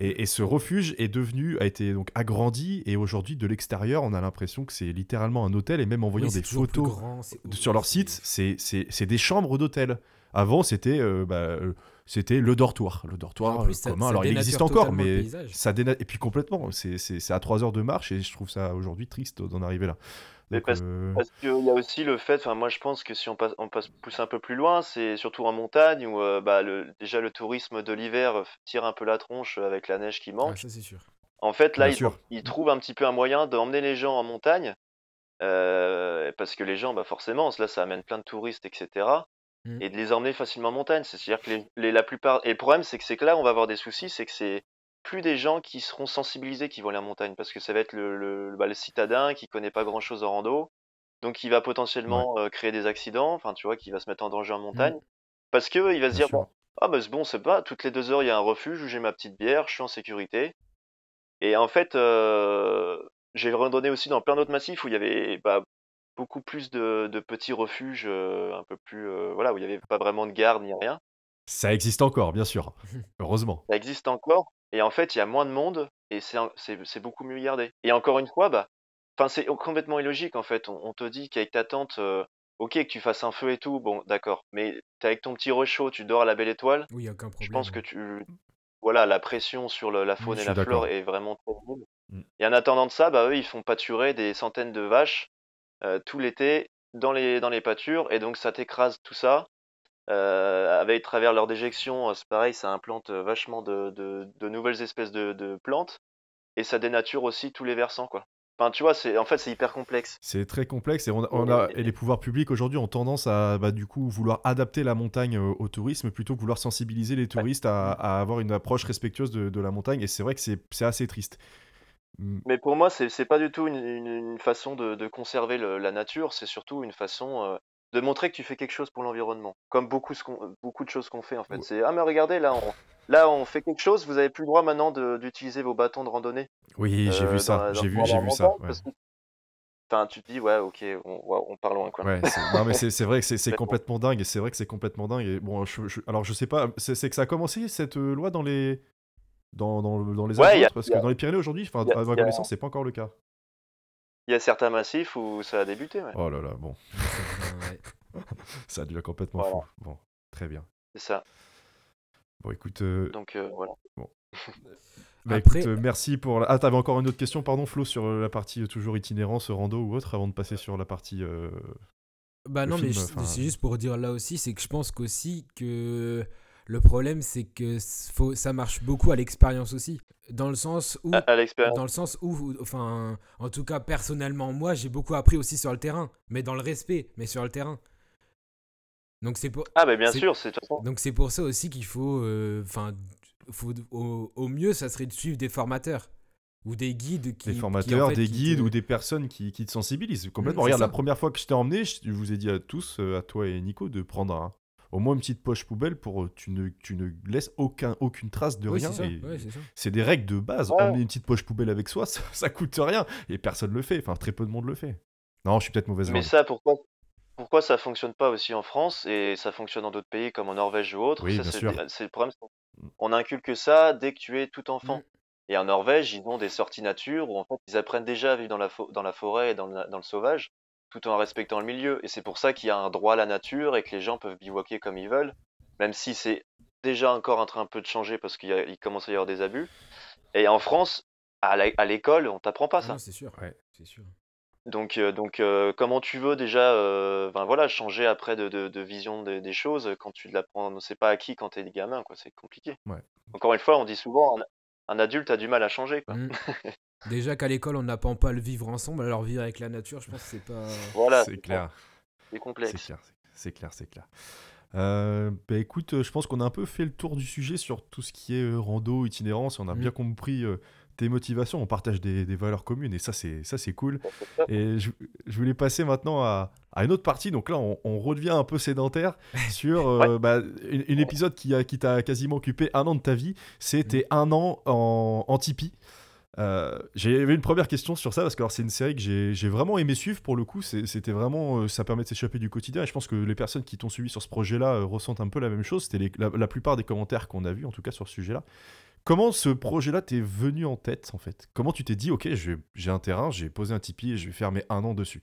Et, et ce refuge est devenu, a été donc agrandi. Et aujourd'hui, de l'extérieur, on a l'impression que c'est littéralement un hôtel. Et même en voyant Oui, des photos grand, sur leur site, c'est des chambres d'hôtel. Avant, c'était euh, bah, euh, c'était le dortoir. Le dortoir En plus, euh, ça- commun. ça Alors, il existe encore, mais ça déna... Et puis complètement, c'est c'est- c'est à 3 heures de marche et je trouve ça aujourd'hui triste d'en arriver là. Mais Donc, parce- euh, Parce qu'il y a aussi le fait, enfin moi je pense que si on passe, on passe pousse un peu plus loin, c'est surtout en montagne où euh, bah, le, déjà le tourisme de l'hiver euh, tire un peu la tronche avec la neige qui Ah, manque. ça, c'est sûr. En fait là ils, ils trouvent un petit peu un moyen d'emmener les gens en montagne euh, parce que les gens bah forcément là ça amène plein de touristes etc. Mm. Et de les emmener facilement en montagne. C'est-à-dire que les, les- la plupart et le problème c'est que c'est que là on va avoir des soucis, c'est que c'est plus des gens qui seront sensibilisés qui vont aller en montagne parce que ça va être le, le, bah, le citadin qui connaît pas grand chose en rando donc il va potentiellement euh, créer des accidents, enfin tu vois, qui va se mettre en danger en montagne, parce que il va se dire sûr. bon, ah bah c'est bon, c'est pas toutes les deux heures il y a un refuge où j'ai ma petite bière, je suis en sécurité. Et en fait, euh, j'ai randonné aussi dans plein d'autres massifs où il y avait bah, beaucoup plus de, de petits refuges, euh, un peu plus euh, voilà, où il y avait pas vraiment de garde ni rien. Ça existe encore, bien sûr. [LAUGHS] Heureusement. Ça existe encore, et en fait il y a moins de monde et c'est beaucoup mieux gardé. Et encore une fois, bah, enfin c'est complètement illogique en fait. On, on te dit qu'avec ta tente, euh, ok que tu fasses un feu et tout, bon d'accord, mais t'es avec ton petit réchaud, tu dors à la belle étoile. Oui, aucun problème. Je pense que tu voilà la pression sur le- la faune et la flore est vraiment très nulle. Mm. Et en attendant de ça, bah eux ils font pâturer des centaines de vaches tout l'été dans les dans les pâtures et donc ça t'écrase tout ça. Euh, avec travers leur déjection, euh, c'est pareil, ça implante euh, vachement de, de, de nouvelles espèces de, de plantes et ça dénature aussi tous les versants quoi. Enfin tu vois, c'est en fait c'est hyper complexe. C'est très complexe et, on a, on a- et les pouvoirs publics aujourd'hui ont tendance à bah, du coup vouloir adapter la montagne euh, au tourisme plutôt que vouloir sensibiliser les touristes à, à avoir une approche respectueuse de, de la montagne et c'est vrai que c'est c'est assez triste. Mm. Mais pour moi, c'est c'est pas du tout une, une- une façon de, de conserver le- la nature, c'est surtout une façon euh, de montrer que tu fais quelque chose pour l'environnement. Comme beaucoup, ce qu'on- beaucoup de choses qu'on fait en fait. Ouais. C'est ah mais regardez là, on, là on fait quelque chose, vous avez plus le droit maintenant de- d'utiliser vos bâtons de randonnée. Oui, j'ai euh, vu dans ça, la- dans- j'ai vu, pour j'ai la vu ça. montagne, ouais. parce que- Enfin, tu te dis ouais, ok, on, ouais, on part loin quoi. Ouais, c'est- non mais c'est c'est vrai que c'est c'est Complètement. complètement dingue et c'est vrai que c'est complètement dingue et bon je, je- alors je sais pas c'est c'est que ça a commencé cette euh, loi dans les dans, dans, le- dans les Alpes parce a- que dans les Pyrénées aujourd'hui à ma connaissance c'est pas encore le cas. Il y a certains massifs où ça a débuté. Ouais. Oh là là bon ça [LAUGHS] devient complètement Voilà. fou. Bon très bien. C'est ça. Bon écoute euh, Donc euh, voilà. [LAUGHS] bah, Après- écoute, euh, merci pour la... ah t'avais encore une autre question pardon Flo sur la partie toujours itinérance rando ou autre avant de passer sur la partie euh, Bah Le non, mais film, je- enfin- c'est juste pour dire là aussi, c'est que je pense qu'aussi que le problème, c'est que faut, ça marche beaucoup à l'expérience aussi. Dans le sens où, À, à l'expérience. dans le sens où, enfin, en tout cas, personnellement, moi, j'ai beaucoup appris aussi sur le terrain, mais dans le respect, mais sur le terrain. Donc c'est pour, Ah bah bien sûr, c'est de toute façon. donc c'est pour ça aussi qu'il faut, euh, enfin, au, au mieux, ça serait de suivre des formateurs ou des guides qui, des qui, en formateurs, fait, des guides te- ou des personnes qui, qui te sensibilisent complètement. Regarde, la première fois que je t'ai emmené, je je vous ai dit à tous, euh, à toi et Nico, de prendre un- au moins une petite poche poubelle pour euh, tu ne, tu ne laisses aucun, aucune trace de Oui, rien. c'est ouais, des règles de base. Ouais. Emmener une petite poche poubelle avec soi, [LAUGHS] ça, ça coûte rien et personne le fait. Enfin, très peu de monde le fait. Non, je suis peut-être mauvaise Mais langue. ça, pourquoi, pourquoi ça fonctionne pas aussi en France et ça fonctionne dans d'autres pays comme en Norvège ou autre? Oui, ça, bien c'est, sûr. c'est le problème. Mm. On inculque ça dès que tu es tout enfant. Mm. Et en Norvège, ils ont des sorties nature où en fait ils apprennent déjà à vivre dans la, fo- dans la forêt et dans le, dans le sauvage, tout en respectant le milieu. Et c'est pour ça qu'il y a un droit à la nature et que les gens peuvent bivouaquer comme ils veulent, même si c'est déjà encore en train un peu de changer parce qu'il commence à y avoir des abus. Et en France, à l'école, on t'apprend pas ça. c'est sûr. Ouais. C'est sûr. Donc, euh, donc euh, comment tu veux déjà euh, ben voilà, changer après de, de, de vision des, des choses quand tu l'apprends, on sait pas à qui quand t'es gamin, quoi, c'est compliqué. Ouais. Encore une fois, on dit souvent, un, un adulte a du mal à changer, quoi. Mm. [LAUGHS] Déjà qu'à l'école, on n'apprend pas à le vivre ensemble, alors vivre avec la nature, je pense que c'est pas. Voilà, c'est clair. c'est C'est complexe. clair, c'est- c'est clair, c'est clair. Euh, bah écoute, euh, je pense qu'on a un peu fait le tour du sujet sur tout ce qui est euh, rando, itinérance, et on a Mm. bien compris euh, tes motivations, on partage des, des valeurs communes, et ça c'est ça c'est cool. [LAUGHS] Et je, je voulais passer maintenant à, à une autre partie, donc là on, on redevient un peu sédentaire [LAUGHS] sur euh, bah, une, une épisode qui, a- qui t'a quasiment occupé un an de ta vie, c'était un an en, en Tipeee. Euh, J'avais une première question sur ça parce que alors, c'est une série que j'ai vraiment aimé suivre pour le coup. C'était vraiment, euh, ça permet de s'échapper du quotidien et je pense que les personnes qui t'ont suivi sur ce projet-là euh, ressentent un peu la même chose. C'était la, la plupart des commentaires qu'on a vus en tout cas sur ce sujet-là. Comment ce projet-là t'est venu en tête en fait? Comment tu t'es dit ok j'ai un terrain, j'ai posé un Tipeee et je vais faire mes un an dessus?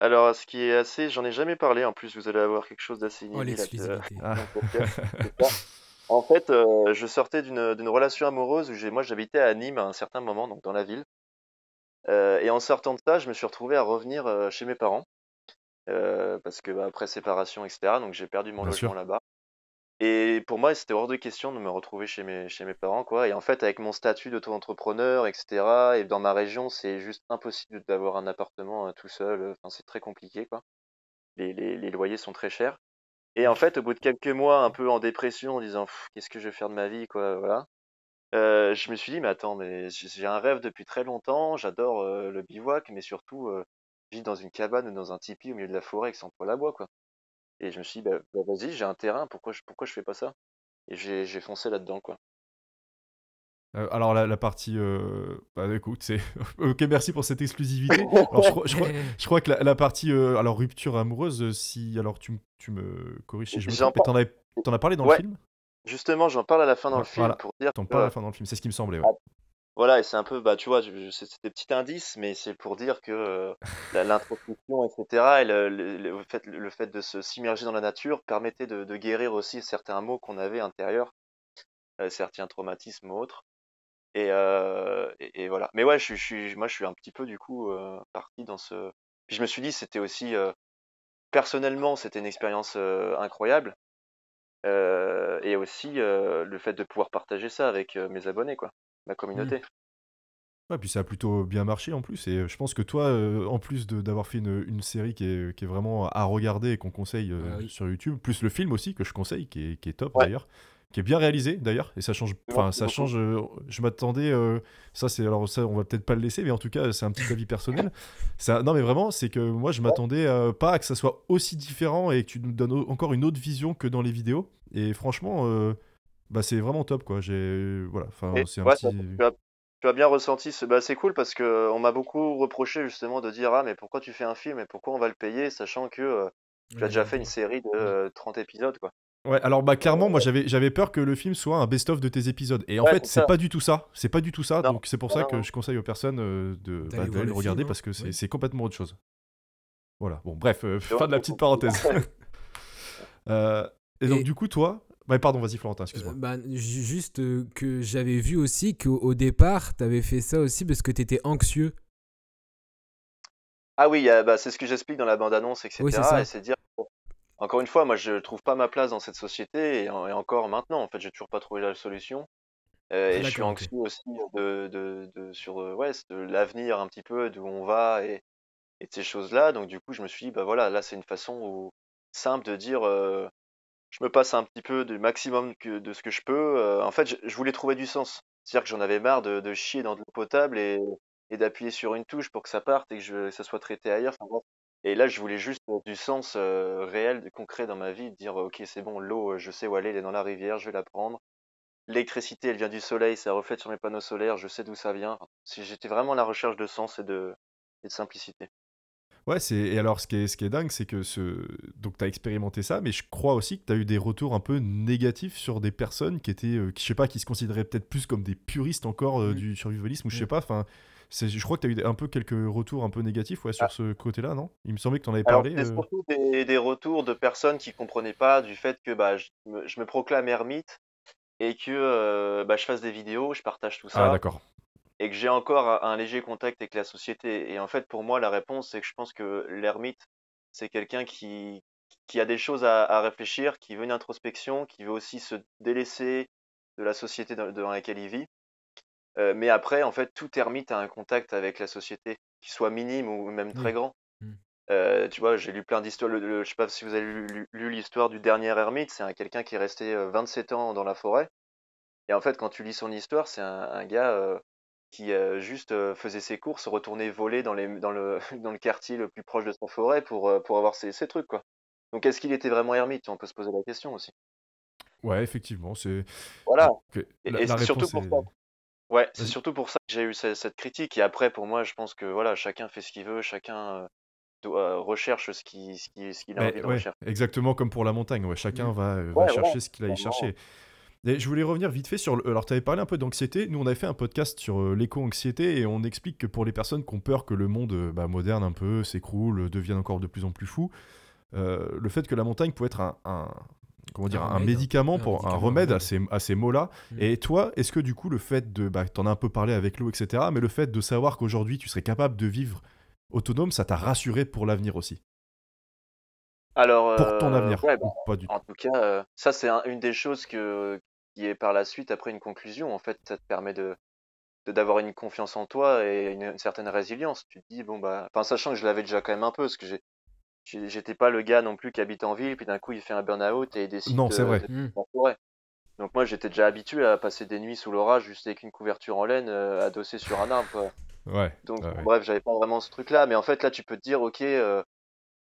Alors, ce qui est assez, j'en ai jamais parlé, en plus, vous allez avoir quelque chose d'assez Oh, inédit [LAUGHS] En fait, euh, je sortais d'une d'une relation amoureuse où j'ai, moi j'habitais à Nîmes à un certain moment, donc dans la ville. Euh, et en sortant de ça, je me suis retrouvé à revenir euh, chez mes parents. Euh, parce que bah, après séparation, etc. Donc j'ai perdu mon Bien logement sûr. là-bas. Et pour moi, c'était hors de question de me retrouver chez mes, chez mes parents, quoi. Et en fait, avec mon statut d'auto-entrepreneur, etc., et dans ma région, c'est juste impossible d'avoir un appartement tout seul. Enfin, c'est très compliqué, quoi. Les, les, les loyers sont très chers. Et en fait, au bout de quelques mois, un peu en dépression, en disant qu'est-ce que je vais faire de ma vie, quoi, voilà. Euh, je me suis dit, mais attends, mais j'ai un rêve depuis très longtemps. J'adore le bivouac, mais surtout euh, vivre dans une cabane ou dans un tipi au milieu de la forêt avec son poêle à bois, quoi. Et je me suis dit, bah, bah, vas-y, j'ai un terrain, pourquoi je, pourquoi je fais pas ça? Et j'ai foncé là-dedans, quoi. Euh, alors la, la partie, euh, bah écoute, c'est [LAUGHS] ok merci pour cette exclusivité. [LAUGHS] Alors je crois, je crois, je crois que la, la partie euh, alors rupture amoureuse, si alors tu, tu me corriges si je me trompe, t'en avais- t'en as parlé dans Ouais. le film? Justement, j'en parle à la fin dans le film Voilà. pour dire T'en que, parles à la fin dans le film, c'est ce qui me semblait. ouais. voilà, et c'est un peu, bah, tu vois, c'est des petits indices, mais c'est pour dire que [LAUGHS] l'introspection, etc., et le, le- le fait, le fait de se s'immerger dans la nature permettait de, de guérir aussi certains maux qu'on avait intérieurs, certains traumatismes ou autres. Et, euh, et, et voilà. Mais ouais, je, je moi, je suis un petit peu du coup euh, parti dans ce. Puis je me suis dit, c'était aussi euh, personnellement, c'était une expérience incroyable. Euh, et aussi euh, le fait de pouvoir partager ça avec euh, mes abonnés, quoi, ma communauté. Ouais, puis ça a plutôt bien marché en plus. Et je pense que toi, en plus d'avoir fait une, une série qui est, qui est vraiment à regarder et qu'on conseille oui. sur YouTube, plus le film aussi que je conseille, qui est, qui est top Ouais. d'ailleurs. Qui est bien réalisé d'ailleurs, et ça change. Enfin, ça change. euh, je m'attendais. euh, ça, c'est alors ça, on va peut-être pas le laisser, mais en tout cas, c'est un petit avis personnel. [LAUGHS] Ça, non, mais vraiment, c'est que moi, je m'attendais euh, pas à que ça soit aussi différent et que tu nous donnes encore une autre vision que dans les vidéos. Et franchement, bah, c'est vraiment top, quoi. J'ai voilà. Enfin, c'est un ouais, petit. tu as, tu as bien ressenti, bah, c'est cool parce que on m'a beaucoup reproché justement de dire ah mais pourquoi tu fais un film et pourquoi on va le payer sachant que tu as déjà fait une série de euh, 30 épisodes quoi. Ouais, alors bah clairement, moi j'avais j'avais peur que le film soit un best-of de tes épisodes. Et en Ouais, fait, c'est pas du tout ça. C'est pas du tout ça. Non. Donc c'est pour ça non, que non. je conseille aux personnes euh, de bah, d'aller le regarder hein. parce que c'est Oui. complètement autre chose. Voilà. Bon, bref, euh, fin de la petite parenthèse. [LAUGHS] Euh, et donc Et- du coup, toi, bah, pardon, vas-y Florentin, excuse-moi. Euh, bah, ju- juste euh, que j'avais vu aussi qu'au au départ, t'avais fait ça aussi parce que t'étais anxieux. Ah oui, bah, c'est ce que j'explique dans la bande-annonce, etc. Oui, c'est ça. Et c'est dire, encore une fois, moi je trouve pas ma place dans cette société et, en- et encore maintenant, en fait, j'ai toujours pas trouvé la solution. Euh, et je suis anxieux aussi de, de, de- sur euh, ouais, de l'avenir un petit peu, d'où on va et, et de ces choses-là. Donc du coup, je me suis dit, bah voilà, là c'est une façon où- simple de dire, euh, je me passe un petit peu du maximum que, de ce que je peux. Euh, en fait, je, je voulais trouver du sens. C'est-à-dire que j'en avais marre de, de chier dans de l'eau potable et, et d'appuyer sur une touche pour que ça parte et que je, ça soit traité ailleurs. Enfin. Et là, je voulais juste euh, du sens euh, réel, concret dans ma vie, dire, ok, c'est bon, l'eau, euh, je sais où elle est, elle est dans la rivière, je vais la prendre. L'électricité, elle vient du soleil, ça reflète sur mes panneaux solaires, je sais d'où ça vient. Enfin, si J'étais vraiment à la recherche de sens et de, et de simplicité. Ouais, c'est et alors ce qui est ce qui est dingue, c'est que ce donc tu as expérimenté ça, mais je crois aussi que tu as eu des retours un peu négatifs sur des personnes qui étaient euh, qui, je sais pas qui se considéraient peut-être plus comme des puristes encore euh, Mm. du survivalisme ou je sais pas, enfin je crois que tu as eu un peu quelques retours un peu négatifs ouais sur Ah. ce côté-là, non? Il me semblait que tu en avais parlé. euh. surtout des, des retours de personnes qui comprenaient pas du fait que bah, je, me, je me proclame ermite et que euh, bah, je fasse des vidéos, je partage tout Ah ça d'accord. et que j'ai encore un, un léger contact avec la société. Et en fait, pour moi, la réponse, c'est que je pense que l'ermite, c'est quelqu'un qui, qui a des choses à, à réfléchir, qui veut une introspection, qui veut aussi se délaisser de la société dans, dans laquelle il vit. Euh, mais après, en fait, tout ermite a un contact avec la société, qu'il soit minime ou même très grand. Mm. Euh, tu vois, j'ai lu plein d'histoires. je sais pas si vous avez lu, lu- lu l'histoire du dernier ermite. C'est un quelqu'un qui est resté euh, 27 ans dans la forêt. Et en fait, quand tu lis son histoire, c'est un, un gars euh, qui juste faisait ses courses, retournait voler dans, les, dans, le, [LAUGHS] dans le quartier le plus proche de sa forêt pour, pour avoir ses, ses trucs, quoi. Donc, est-ce qu'il était vraiment ermite? On peut se poser la question aussi. Ouais, effectivement, c'est Voilà. Et, la, et la c'est surtout pour ça. Ouais, c'est surtout pour ça que j'ai eu ce- cette critique. Et après, pour moi, je pense que voilà, chacun fait ce qu'il veut, chacun doit, recherche ce qu'il ce qu'il ce a Mais envie de ouais, rechercher. exactement comme pour la montagne, ouais, chacun Mm. va, va Ouais, voilà. chercher ce qu'il a y chercher. Et je voulais revenir vite fait sur le... Alors, tu avais parlé un peu d'anxiété. Nous, on avait fait un podcast sur l'éco-anxiété et on explique que pour les personnes qui ont peur que le monde bah, moderne un peu s'écroule, devienne encore de plus en plus fou, euh, le fait que la montagne peut être un, un- comment dire, Un un, remède. médicament Un pour un médicament, remède à ces, à ces mots-là. Mm. Et toi, est-ce que du coup, le fait de, bah, t'en as un peu parlé avec l'eau, etc., mais le fait de savoir qu'aujourd'hui tu serais capable de vivre autonome, ça t'a rassuré pour l'avenir aussi, Alors, pour ton euh, avenir, ouais, bah, ou pas du tout. en tout? cas, euh, ça, c'est un- une des choses que, qui est par la suite, après une conclusion, en fait, ça te permet de d'avoir une confiance en toi et une, une certaine résilience. Tu te dis, bon, bah, enfin, sachant que je l'avais déjà quand même un peu, parce que j'ai- j'étais pas le gars non plus qui habite en ville, puis d'un coup, il fait un burn-out et il décide Non, de, c'est vrai. de Mm. en forêt. Donc moi, j'étais déjà habitué à passer des nuits sous l'orage juste avec une couverture en laine euh, adossée sur un arbre. quoi. Ouais. Donc ouais, ouais. bref, j'avais pas vraiment ce truc-là, mais en fait là, tu peux te dire, ok, euh,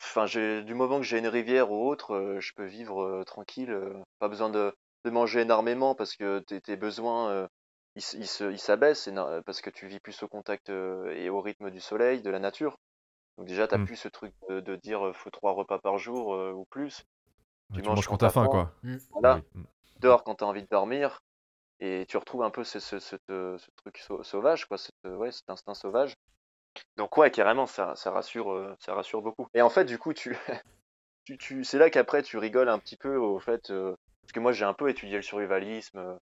enfin, du moment que j'ai une rivière ou autre, euh, je peux vivre euh, tranquille, euh, pas besoin de, de manger énormément parce que tes, tes besoins euh, ils, s- ils se- ils s'abaissent parce que tu vis plus au contact euh, et au rythme du soleil, de la nature. Donc déjà, t'as Mm. plus ce truc de, de dire euh, faut trois repas par jour euh, ou plus. Tu tu manges manges quand t'as faim, quoi. Voilà, Ah oui. Mm. dors quand t'as envie de dormir et tu retrouves un peu ce, ce, ce, ce- ce truc sau- sauvage, quoi, cet, ouais, cet instinct sauvage. Donc ouais, carrément, ça, ça rassure, euh, ça rassure beaucoup. Et en fait, du coup, tu, [LAUGHS] tu, tu, c'est là qu'après tu rigoles un petit peu au fait, euh, parce que moi j'ai un peu étudié le survivalisme,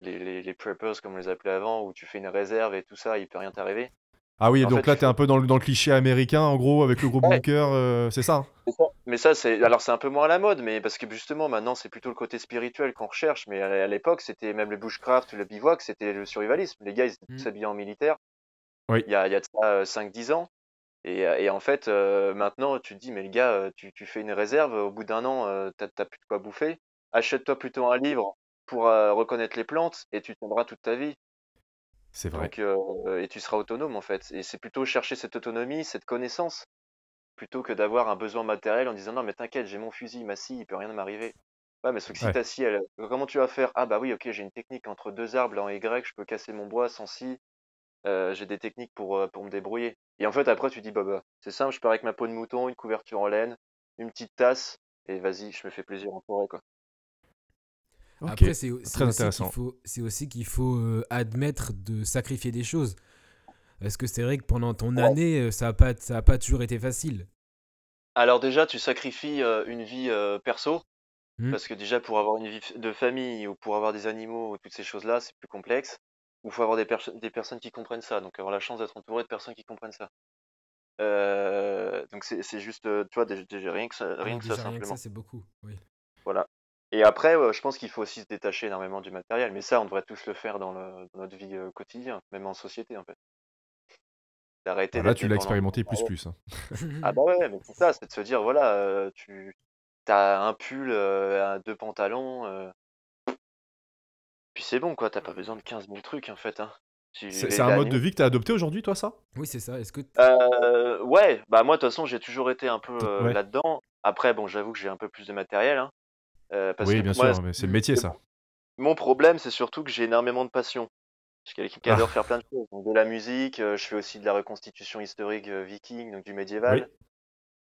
les, les, les preppers comme on les appelait avant, où tu fais une réserve et tout ça, il peut rien t'arriver. Ah oui, En donc fait, là, tu t'es un peu dans le, dans le cliché américain, en gros, avec le gros Ouais. bunker, euh, c'est ça hein? Mais ça, mais ça, c'est alors c'est un peu moins à la mode, mais parce que justement maintenant c'est plutôt le côté spirituel qu'on recherche. Mais à, l'époque, c'était même le bushcraft, le bivouac, c'était le survivalisme. Les gars, ils étaient tous Mm. habillés en militaire. Oui. Il y a, il y a de ça euh, 5-10 ans. Et, euh, et en fait, euh, maintenant, tu te dis, mais le gars, tu, tu fais une réserve, au bout d'un an, t'as t'as plus de quoi bouffer. Achète-toi plutôt un livre pourras reconnaître les plantes et tu tiendras toute ta vie. C'est vrai. Donc, euh, et tu seras autonome en fait. Et c'est plutôt chercher cette autonomie, cette connaissance, plutôt que d'avoir un besoin matériel en disant non mais t'inquiète, j'ai mon fusil, ma scie, il peut rien m'arriver. Ouais, mais sauf que si Ouais. ta scie, elle- comment tu vas faire? Ah bah oui, ok, j'ai une technique entre deux arbres en Y, je peux casser mon bois sans scie. Euh, j'ai des techniques pour, euh, pour me débrouiller. Et en fait, après, tu dis, bah, bah, c'est simple, je pars avec ma peau de mouton, une couverture en laine, une petite tasse, et vas-y, je me fais plaisir en forêt, quoi. Après, c'est aussi intéressant. qu'il faut, c'est aussi qu'il faut euh, admettre de sacrifier des choses. Parce que c'est vrai que pendant ton Ouais. année, euh, ça n'a pas, ça a pas toujours été facile. Alors déjà, tu sacrifies euh, une vie euh, perso, Hmm. parce que déjà, pour avoir une vie de famille ou pour avoir des animaux ou toutes ces choses-là, c'est plus complexe. Ou faut avoir des, perso- des personnes qui comprennent ça, donc avoir la chance d'être entouré de personnes qui comprennent ça. Euh, donc c'est juste, tu vois, déjà, déjà rien que ça, rien que ça déjà, rien que simplement. ça, c'est beaucoup. Oui. Voilà. Et après, ouais, je pense qu'il faut aussi se détacher énormément du matériel. Mais ça, on devrait tous le faire dans, le, dans notre vie euh, quotidienne, même en société, en fait. D'arrêter Ah, Là, tu l'as expérimenté plus plus. hein. [LAUGHS] Ah bah ouais, mais c'est ça, c'est de se dire, voilà, euh, tu as un pull, euh, deux pantalons, euh, puis c'est bon, quoi, t'as pas besoin de 15 000 trucs, en fait. Hein. C'est un mode de vie que tu as adopté aujourd'hui, toi, ça? Oui, c'est ça. Est-ce que Euh, ouais, bah moi, de toute façon, j'ai toujours été un peu euh, Ouais. là-dedans. Après, bon, j'avoue que j'ai un peu plus de matériel, hein, euh, parce Oui, que bien moi, sûr, mais c'est le métier, ça. Mon problème, c'est surtout que j'ai énormément de passion. Je suis quelqu'un qui Ah. adore faire plein de choses. Donc, de la musique, euh, je fais aussi de la reconstitution historique euh, viking, donc du médiéval. Oui.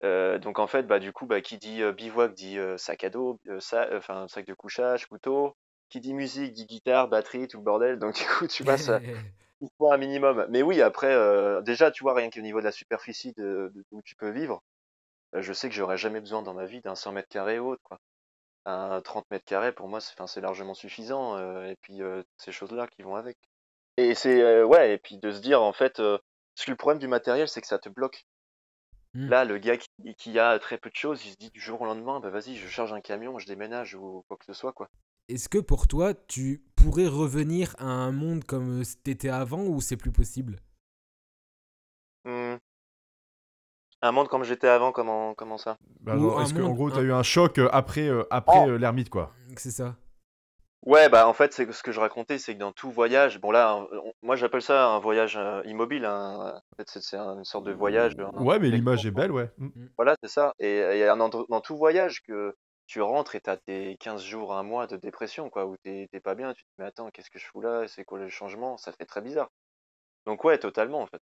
Euh, donc en fait, bah du coup, bah qui dit euh, bivouac dit euh, sac à dos, sa- enfin sac de couchage, couteau. Qui dit musique dit guitare, batterie, tout le bordel. Donc [LAUGHS] du coup, tu vois, ça [LAUGHS] il faut un minimum. Mais oui, après, déjà, tu vois, rien qu'au niveau de la superficie de, de- où tu peux vivre, je sais que j'aurais jamais besoin dans ma vie d'un 100 mètres carrés ou autre, quoi. Un 30 mètres carrés, pour moi, c'est largement suffisant. euh, et puis, euh, ces choses-là qui vont avec. Et c'est, euh, ouais, et puis de se dire, en fait, euh, parce que le problème du matériel, c'est que ça te bloque. Hmm. Là, le gars qui, qui a très peu de choses, il se dit du jour au lendemain, bah vas-y, je charge un camion, je déménage ou quoi que ce soit, quoi. Est-ce que pour toi, tu pourrais revenir à un monde comme t'étais avant ou c'est plus possible? Un monde comme j'étais avant, comment, comment ça? Bah, un Est-ce qu'en gros, tu as un- eu un choc euh, après, euh, après Oh. euh, l'ermite, quoi? C'est ça. Ouais, bah en fait, c'est ce que je racontais, c'est que dans tout voyage, bon là, on- moi j'appelle ça un voyage euh, immobile. hein. En fait, c'est c'est une sorte de voyage. hein. Ouais, mais l'image est belle, ouais. Mm. Voilà, c'est ça. Et il y a un endro- dans tout voyage que tu rentres et t'as tes 15 jours, un mois de dépression, quoi, où t'es t'es pas bien, tu te dis, mais attends, qu'est-ce que je fous là? C'est quoi le changement? Ça fait très bizarre. Donc ouais, totalement, en fait.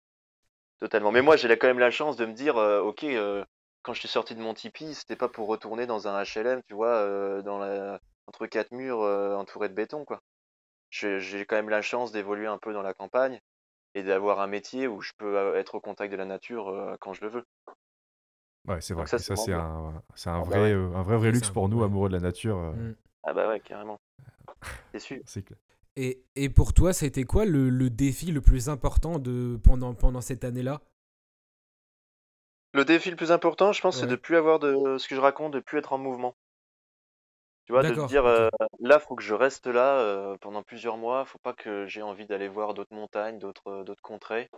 Totalement. Mais moi, j'ai quand même la chance de me dire, euh, ok, euh, quand je suis sorti de mon tipi, c'était pas pour retourner dans un HLM, tu vois, euh, dans la... entre quatre murs, euh, entouré de béton, quoi. J'ai quand même la chance d'évoluer un peu dans la campagne et d'avoir un métier où je peux être au contact de la nature euh, quand je le veux. Ouais, c'est vrai. Donc ça, c'est un, Ah bah vrai, ouais. un vrai, luxe un pour nous, amoureux de la nature. euh, Mm. Ah bah ouais, carrément. C'est sûr. C'est clair. Et, et pour toi, c'était quoi le, le défi le plus important de, pendant, pendant cette année-là? Le défi le plus important, je pense, c'est de plus avoir de ce que je raconte, de plus être en mouvement. Tu vois, de te dire, euh, là, faut que je reste là euh, pendant plusieurs mois, faut pas que j'ai envie d'aller voir d'autres montagnes, d'autres euh, contrées.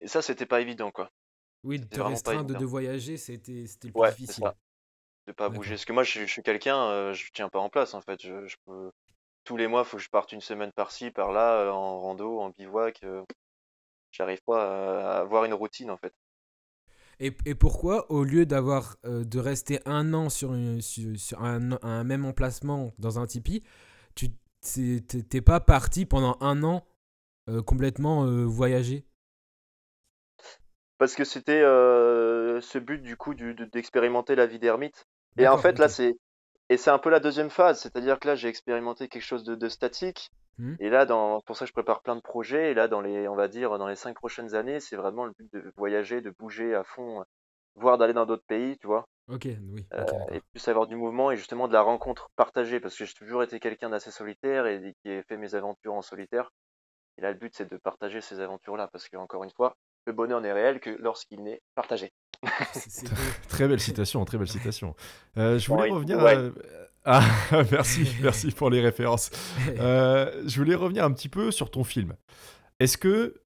Et ça, c'était pas évident, quoi. Oui, de te restreindre de, voyager, c'était le plus Ouais, difficile. ça. De pas bouger. Parce que moi, je, suis- je suis quelqu'un, euh, je tiens pas en place, en fait. Je, je peux... Tous les mois, faut que je parte une semaine par-ci, par-là, euh, en rando, en bivouac. euh, J'arrive pas à avoir une routine, en fait. Et, et pourquoi, au lieu d'avoir euh, de rester un an sur, une- sur, sur un, un même emplacement dans un tipi, tu t'es pas parti pendant un an euh, complètement euh, voyager? Parce que c'était ce but du coup d'expérimenter la vie d'ermite. Et en fait là c'est et c'est un peu la deuxième phase, c'est-à-dire que là j'ai expérimenté quelque chose de, de statique. Hmm. Et là dans pour ça je prépare plein de projets. Et là dans les on va dire dans les cinq prochaines années c'est vraiment le but de voyager, de bouger à fond, voire d'aller dans d'autres pays, tu vois, Ok, oui. euh, ok, d'accord. et plus avoir du mouvement et justement de la rencontre partagée parce que j'ai toujours été quelqu'un d'assez solitaire et qui a fait mes aventures en solitaire. Et là le but c'est de partager ces aventures là parce que encore une fois le bonheur n'est réel que lorsqu'il n'est partagé. [LAUGHS] Très belle citation, très belle citation. Euh, je voulais Ouais, revenir. ouais. à- Ah, [LAUGHS] merci, merci pour les références. Euh, je voulais revenir un petit peu sur ton film. Est-ce que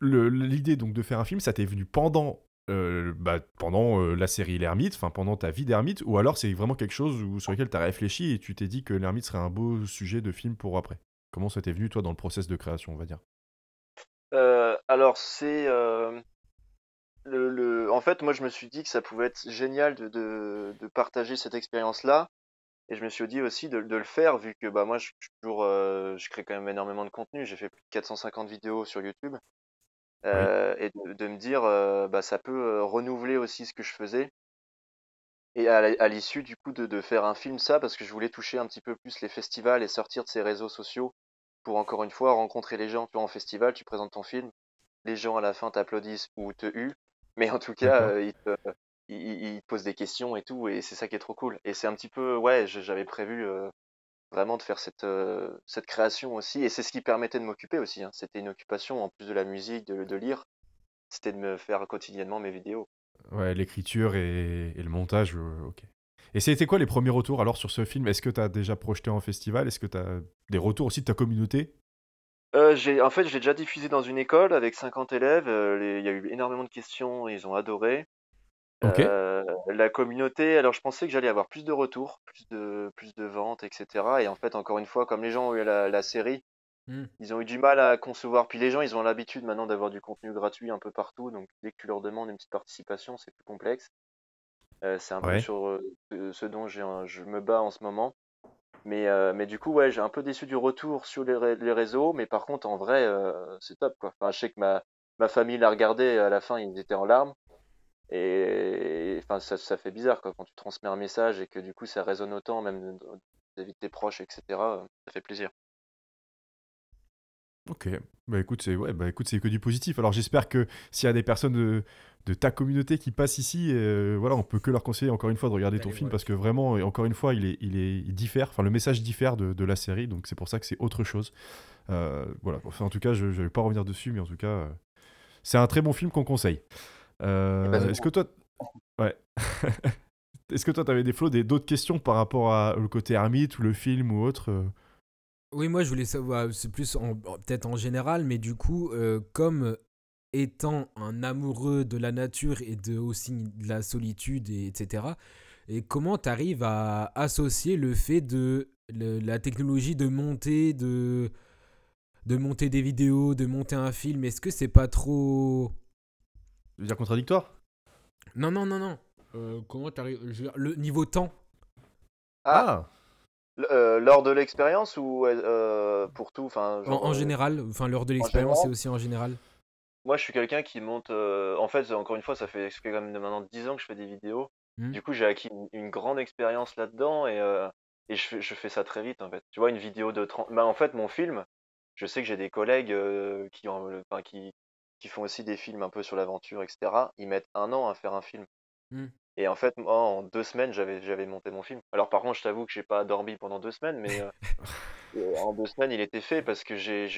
l'idée donc de faire un film, ça t'est venu pendant euh, bah, pendant euh, la série L'Ermite, enfin pendant ta vie d'ermite, ou alors c'est vraiment quelque chose où, sur lequel tu as réfléchi et tu t'es dit que l'ermite serait un beau sujet de film pour après? Comment ça t'est venu, toi, dans le process de création, on va dire? Euh, alors c'est euh, le, le- en fait moi je me suis dit que ça pouvait être génial de, de, de partager cette expérience-là. Et je me suis dit aussi de, de le faire vu que bah moi je, toujours euh, je crée quand même énormément de contenu. J'ai fait plus de 450 vidéos sur YouTube. Euh, et de, me dire euh, bah ça peut euh, renouveler aussi ce que je faisais. Et à, l'issue du coup de, de faire un film ça parce que je voulais toucher un petit peu plus les festivals et sortir de ces réseaux sociaux pour encore une fois rencontrer les gens tu vois en festival tu présentes ton film les gens à la fin t'applaudissent ou te huent, mais en tout cas, euh, ils, te, posent des questions et tout, et c'est ça qui est trop cool. Et c'est un petit peu, ouais, j'avais prévu euh, vraiment de faire cette, euh, cette création aussi, et c'est ce qui permettait de m'occuper aussi. hein. C'était une occupation en plus de la musique, de, de lire, c'était de me faire quotidiennement mes vidéos. Ouais, l'écriture et, et le montage, ok. Et c'était quoi les premiers retours alors sur ce film? Est-ce que tu as déjà projeté en festival? Est-ce que tu as des retours aussi de ta communauté? Euh, j'ai, en fait, je l'ai déjà diffusé dans une école avec 50 élèves. euh, les- Il y a eu énormément de questions, ils ont adoré. Ok. Euh, la communauté, alors je pensais que j'allais avoir plus de retours, plus de, plus de ventes, etc. Et en fait, encore une fois, comme les gens ont eu la, la série, Hmm. ils ont eu du mal à concevoir. Puis les gens, ils ont l'habitude maintenant d'avoir du contenu gratuit un peu partout. Donc dès que tu leur demandes une petite participation, c'est plus complexe. C'est un peu Ouais. sur ce ce dont j'ai un- je me bats en ce moment. Mais, euh, mais du coup, ouais, j'ai un peu déçu du retour sur les, ré- les réseaux. Mais par contre, en vrai, euh, c'est top, quoi. Enfin, je sais que ma, ma famille l'a regardé, à la fin, ils étaient en larmes. Et enfin, ça, ça fait bizarre quoi, quand tu transmets un message et que du coup ça résonne autant, même vis-à-vis de tes proches, etc. euh, Ça fait plaisir. Ok, bah écoute, c'est ouais, bah écoute, c'est que du positif. Alors j'espère que s'il y a des personnes de, de ta communauté qui passent ici, euh, voilà, on peut que leur conseiller encore une fois de regarder ton D'aller film voir parce que vraiment, et encore une fois, il est, il est, il diffère. Enfin, le message diffère de, de la série, donc c'est pour ça que c'est autre chose. Euh, voilà. Enfin, en tout cas, je, ne vais pas revenir dessus, mais en tout cas, euh, c'est un très bon film qu'on conseille. Euh, Eh ben, Est-ce que toi, ouais, [LAUGHS] est-ce que toi, t'avais des flots, des d'autres questions par rapport à le côté ermite ou le film ou autre euh Oui, moi je voulais savoir, c'est plus en- peut-être en général, mais du coup, euh, comme étant un amoureux de la nature et de aussi de la solitude, et, etc., et comment tu arrives à associer le fait de le- la technologie de monter, de, de monter des vidéos, de monter un film Est-ce que c'est pas trop. Je veux dire contradictoire? Non, non, non, non. Euh, comment tu arrives Le niveau temps Ah, euh, lors de l'expérience ou euh, pour tout enfin, en, genre, en euh, général, enfin lors de l'expérience et aussi en général. Moi, je suis quelqu'un qui monte. euh, En fait, encore une fois, ça fait, ça fait quand même maintenant 10 ans que je fais des vidéos. Hmm. Du coup, j'ai acquis une, une grande expérience là-dedans et, euh, et je, fais- je fais ça très vite en fait. Tu vois, une vidéo de 30. Bah, en fait, mon film, je sais que j'ai des collègues euh, qui, ont, le- enfin, qui, qui font aussi des films un peu sur l'aventure, etc. Ils mettent un an à faire un film. Hmm. Et en fait, moi, en deux semaines, j'avais, j'avais monté mon film. Alors, par contre, je t'avoue que j'ai pas dormi pendant deux semaines, mais euh, [LAUGHS] euh, en deux semaines, il était fait parce que j'ai,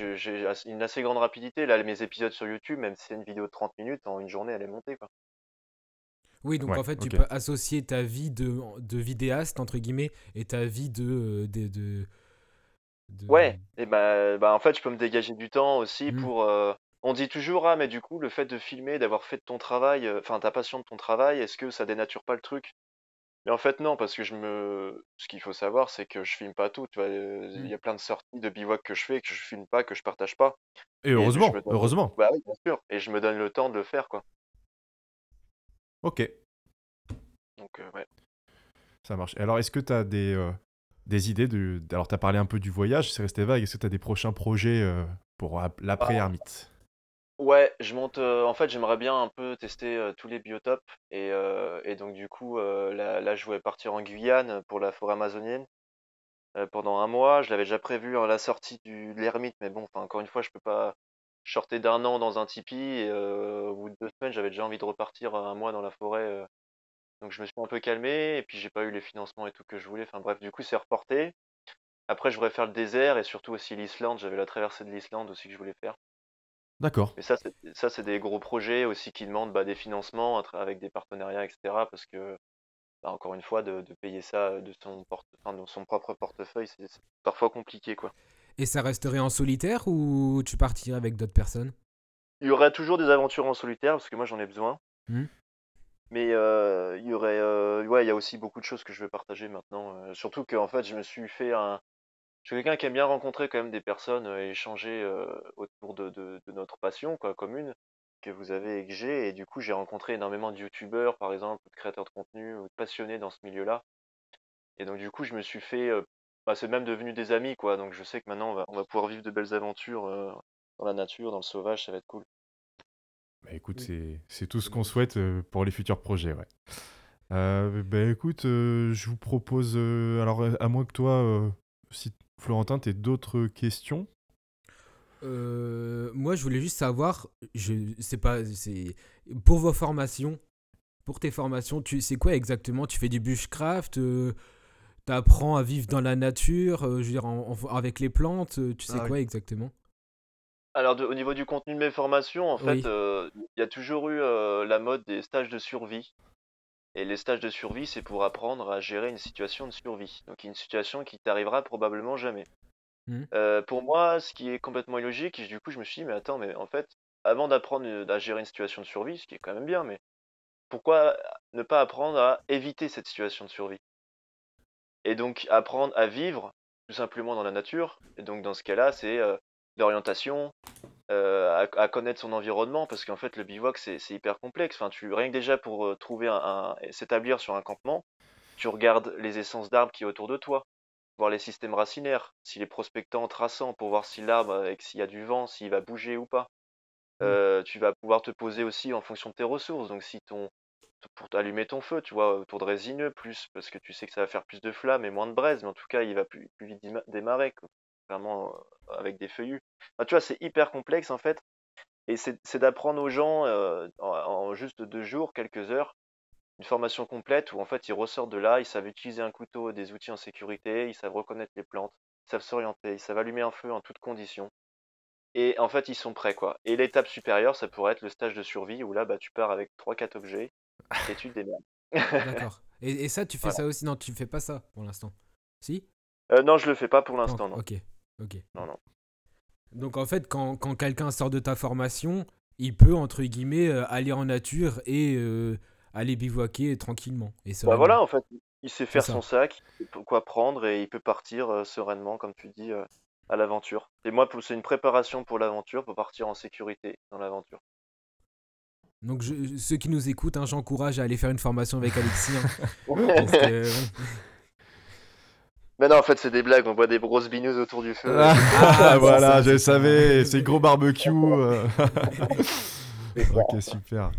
une assez grande rapidité. Là, mes épisodes sur YouTube, même si c'est une vidéo de 30 minutes, en une journée, elle est montée, quoi. Oui, donc Ouais, en fait, tu peux associer ta vie de, de vidéaste, entre guillemets, et ta vie de. euh, de, de, de- Ouais, et bah, bah en fait, je peux me dégager du temps aussi Mm. pour. euh, On dit toujours, ah, mais du coup, le fait de filmer, d'avoir fait de ton travail, euh, enfin, ta passion de ton travail, est-ce que ça dénature pas le truc? Mais en fait, non, parce que je me. Ce qu'il faut savoir, c'est que je filme pas tout. Euh, il y a plein de sorties de bivouac que je fais, que je filme pas, que je partage pas. Et Et heureusement, donne- heureusement. Bah oui, bien sûr. Et je me donne le temps de le faire, quoi. Ok, Donc, euh, ouais. ça marche. Alors, est-ce que tu as des, euh, des idées de... Alors, tu as parlé un peu du voyage, c'est resté vague. Est-ce que tu as des prochains projets euh, pour ap- l'après-ermite Ouais, je monte. euh, en fait, j'aimerais bien un peu tester tous les biotopes. Et, donc, du coup, là, je voulais partir en Guyane pour la forêt amazonienne pendant un mois. Je l'avais déjà prévu à la sortie du, de l'ermite, mais bon, encore une fois, je peux pas shorter d'un an dans un tipi. Et euh, au de deux semaines, j'avais déjà envie de repartir un mois dans la forêt. donc, je me suis un peu calmé. Et puis, j'ai pas eu les financements et tout que je voulais. Enfin, bref, du coup, c'est reporté. Après, je voudrais faire le désert et surtout aussi l'Islande. J'avais la traversée de l'Islande aussi que je voulais faire. D'accord. Mais ça, c'est, ça, c'est des gros projets aussi qui demandent bah, des financements avec des partenariats, etc. Parce que, bah, encore une fois, de, de payer ça de son, porte, enfin, de son propre portefeuille, c'est, c'est parfois compliqué, quoi. Et ça resterait en solitaire ou tu partirais avec d'autres personnes? Il y aurait toujours des aventures en solitaire, parce que moi, j'en ai besoin. Hmm. Mais euh, il y aurait, euh, ouais, il y a aussi beaucoup de choses que je veux partager maintenant. euh, surtout qu'en fait, je me suis fait un. Je suis quelqu'un qui aime bien rencontrer quand même des personnes et échanger autour de, de, de notre passion, quoi, commune, que vous avez et que j'ai. Et du coup, j'ai rencontré énormément de youtubeurs, par exemple, ou de créateurs de contenu, ou de passionnés dans ce milieu-là. Et donc, du coup, je me suis fait. bah, c'est même devenu des amis, quoi. Donc, je sais que maintenant, on va, on va pouvoir vivre de belles aventures euh, dans la nature, dans le sauvage, ça va être cool. Bah, écoute, Oui. c'est tout ce qu'on souhaite pour les futurs projets, ouais. Euh, bah, écoute, euh, je vous propose, alors à moins que toi, si Florentin, t'aies d'autres questions? Euh, moi, je voulais juste savoir, je sais pas, c'est pour vos formations, pour tes formations, tu c'est quoi exactement? Tu fais du bushcraft, euh, t'apprends à vivre dans la nature, euh, je veux dire en- en- avec les plantes, euh, tu sais Ah, quoi exactement? Alors, de- au niveau du contenu de mes formations, en fait, Oui. euh, il y a toujours eu euh, la mode des stages de survie. Et les stages de survie, c'est pour apprendre à gérer une situation de survie. Donc, une situation qui t'arrivera probablement jamais. Mhm. Euh, pour moi, ce qui est complètement illogique, et du coup, je me suis dit, mais attends, mais en fait, avant d'apprendre à gérer une situation de survie, ce qui est quand même bien, mais pourquoi ne pas apprendre à éviter cette situation de survie? Et donc, apprendre à vivre tout simplement dans la nature. Et donc, dans ce cas-là, c'est euh, l'orientation, euh, à, à connaître son environnement, parce qu'en fait, le bivouac, c'est hyper complexe. Enfin, tu, rien que déjà pour euh, trouver un, un- s'établir sur un campement, tu regardes les essences d'arbres qui est autour de toi, voir les systèmes racinaires, s'il est prospectant, traçant, pour voir si l'arbre, avec s'il y a du vent, s'il va bouger ou pas. Mm. Euh, tu vas pouvoir te poser aussi en fonction de tes ressources. Donc, si ton, pour allumer ton feu, tu vois, autour de résineux, plus, parce que tu sais que ça va faire plus de flammes et moins de braise, mais en tout cas, il va plus, plus vite déma- démarrer, quoi. Vraiment, euh, avec des feuillus. Enfin, tu vois, c'est hyper complexe, en fait. Et c'est d'apprendre aux gens, euh, en, en juste deux jours, quelques heures, une formation complète où, en fait, ils ressortent de là, ils savent utiliser un couteau, des outils en sécurité, ils savent reconnaître les plantes, ils savent s'orienter, ils savent allumer un feu en toutes conditions. Et en fait, ils sont prêts, quoi. Et l'étape supérieure, ça pourrait être le stage de survie, où là, bah, tu pars avec trois quatre objets, [LAUGHS] et tu te démerdes. D'accord. Et, et ça, tu fais Voilà. ça aussi? Non, tu fais pas ça pour l'instant. Si? Euh, non, je le fais pas pour l'instant. Ok, ok. Non, non. Donc en fait, quand, quand quelqu'un sort de ta formation, il peut, entre guillemets, euh, aller en nature et euh, aller bivouaquer tranquillement. Et Bah voilà, en fait, il sait faire son sac, il sait quoi prendre, et il peut partir euh, sereinement, comme tu dis, à l'aventure. Et moi, c'est une préparation pour l'aventure, pour partir en sécurité dans l'aventure. Donc je- ceux qui nous écoutent, hein, j'encourage à aller faire une formation avec Alexis. hein, [LAUGHS] parce que, bon. Mais non, en fait, c'est des blagues, on voit des grosses bineuses autour du feu. Ah, Ah, [LAUGHS] voilà, je ça. savais, c'est gros barbecue. [LAUGHS] [LAUGHS] ok, super.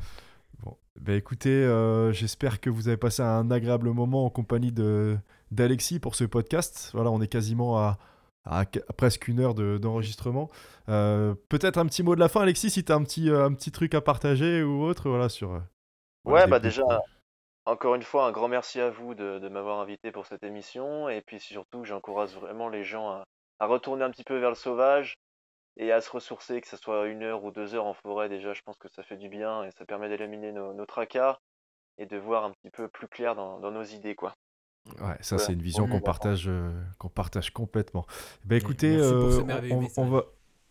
Bon, bah écoutez, euh, j'espère que vous avez passé un agréable moment en compagnie de d'Alexis pour ce podcast. Voilà, on est quasiment à, à qu- à presque une heure de- d'enregistrement. Euh, Peut-être un petit mot de la fin, Alexis, si tu as un petit, euh, un petit truc à partager ou autre, voilà, sur. euh, voilà, Ouais, bah déjà, encore une fois, un grand merci à vous de, de m'avoir invité pour cette émission. Et puis surtout, j'encourage vraiment les gens à, à retourner un petit peu vers le sauvage et à se ressourcer, que ce soit une heure ou deux heures en forêt. Déjà, je pense que ça fait du bien et ça permet d'éliminer nos, nos tracas et de voir un petit peu plus clair dans, dans nos idées, quoi. Ouais, ça Voilà. c'est une vision qu'on partage, euh, qu'on partage complètement. Bah écoutez, merci pour ce euh, on- on, va,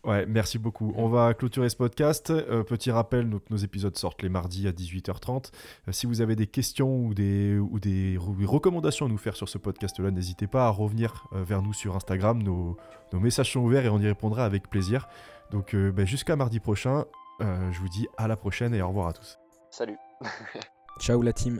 ouais, merci beaucoup. On va clôturer ce podcast. Euh, petit rappel, donc, nos épisodes sortent les mardis à 18h30. Euh, si vous avez des questions ou des ou des re- recommandations à nous faire sur ce podcast-là, n'hésitez pas à revenir euh, vers nous sur Instagram. Nos, nos messages sont ouverts et on y répondra avec plaisir. Donc euh, bah, jusqu'à mardi prochain. euh, je vous dis à la prochaine et au revoir à tous. Salut. [LAUGHS] Ciao la team.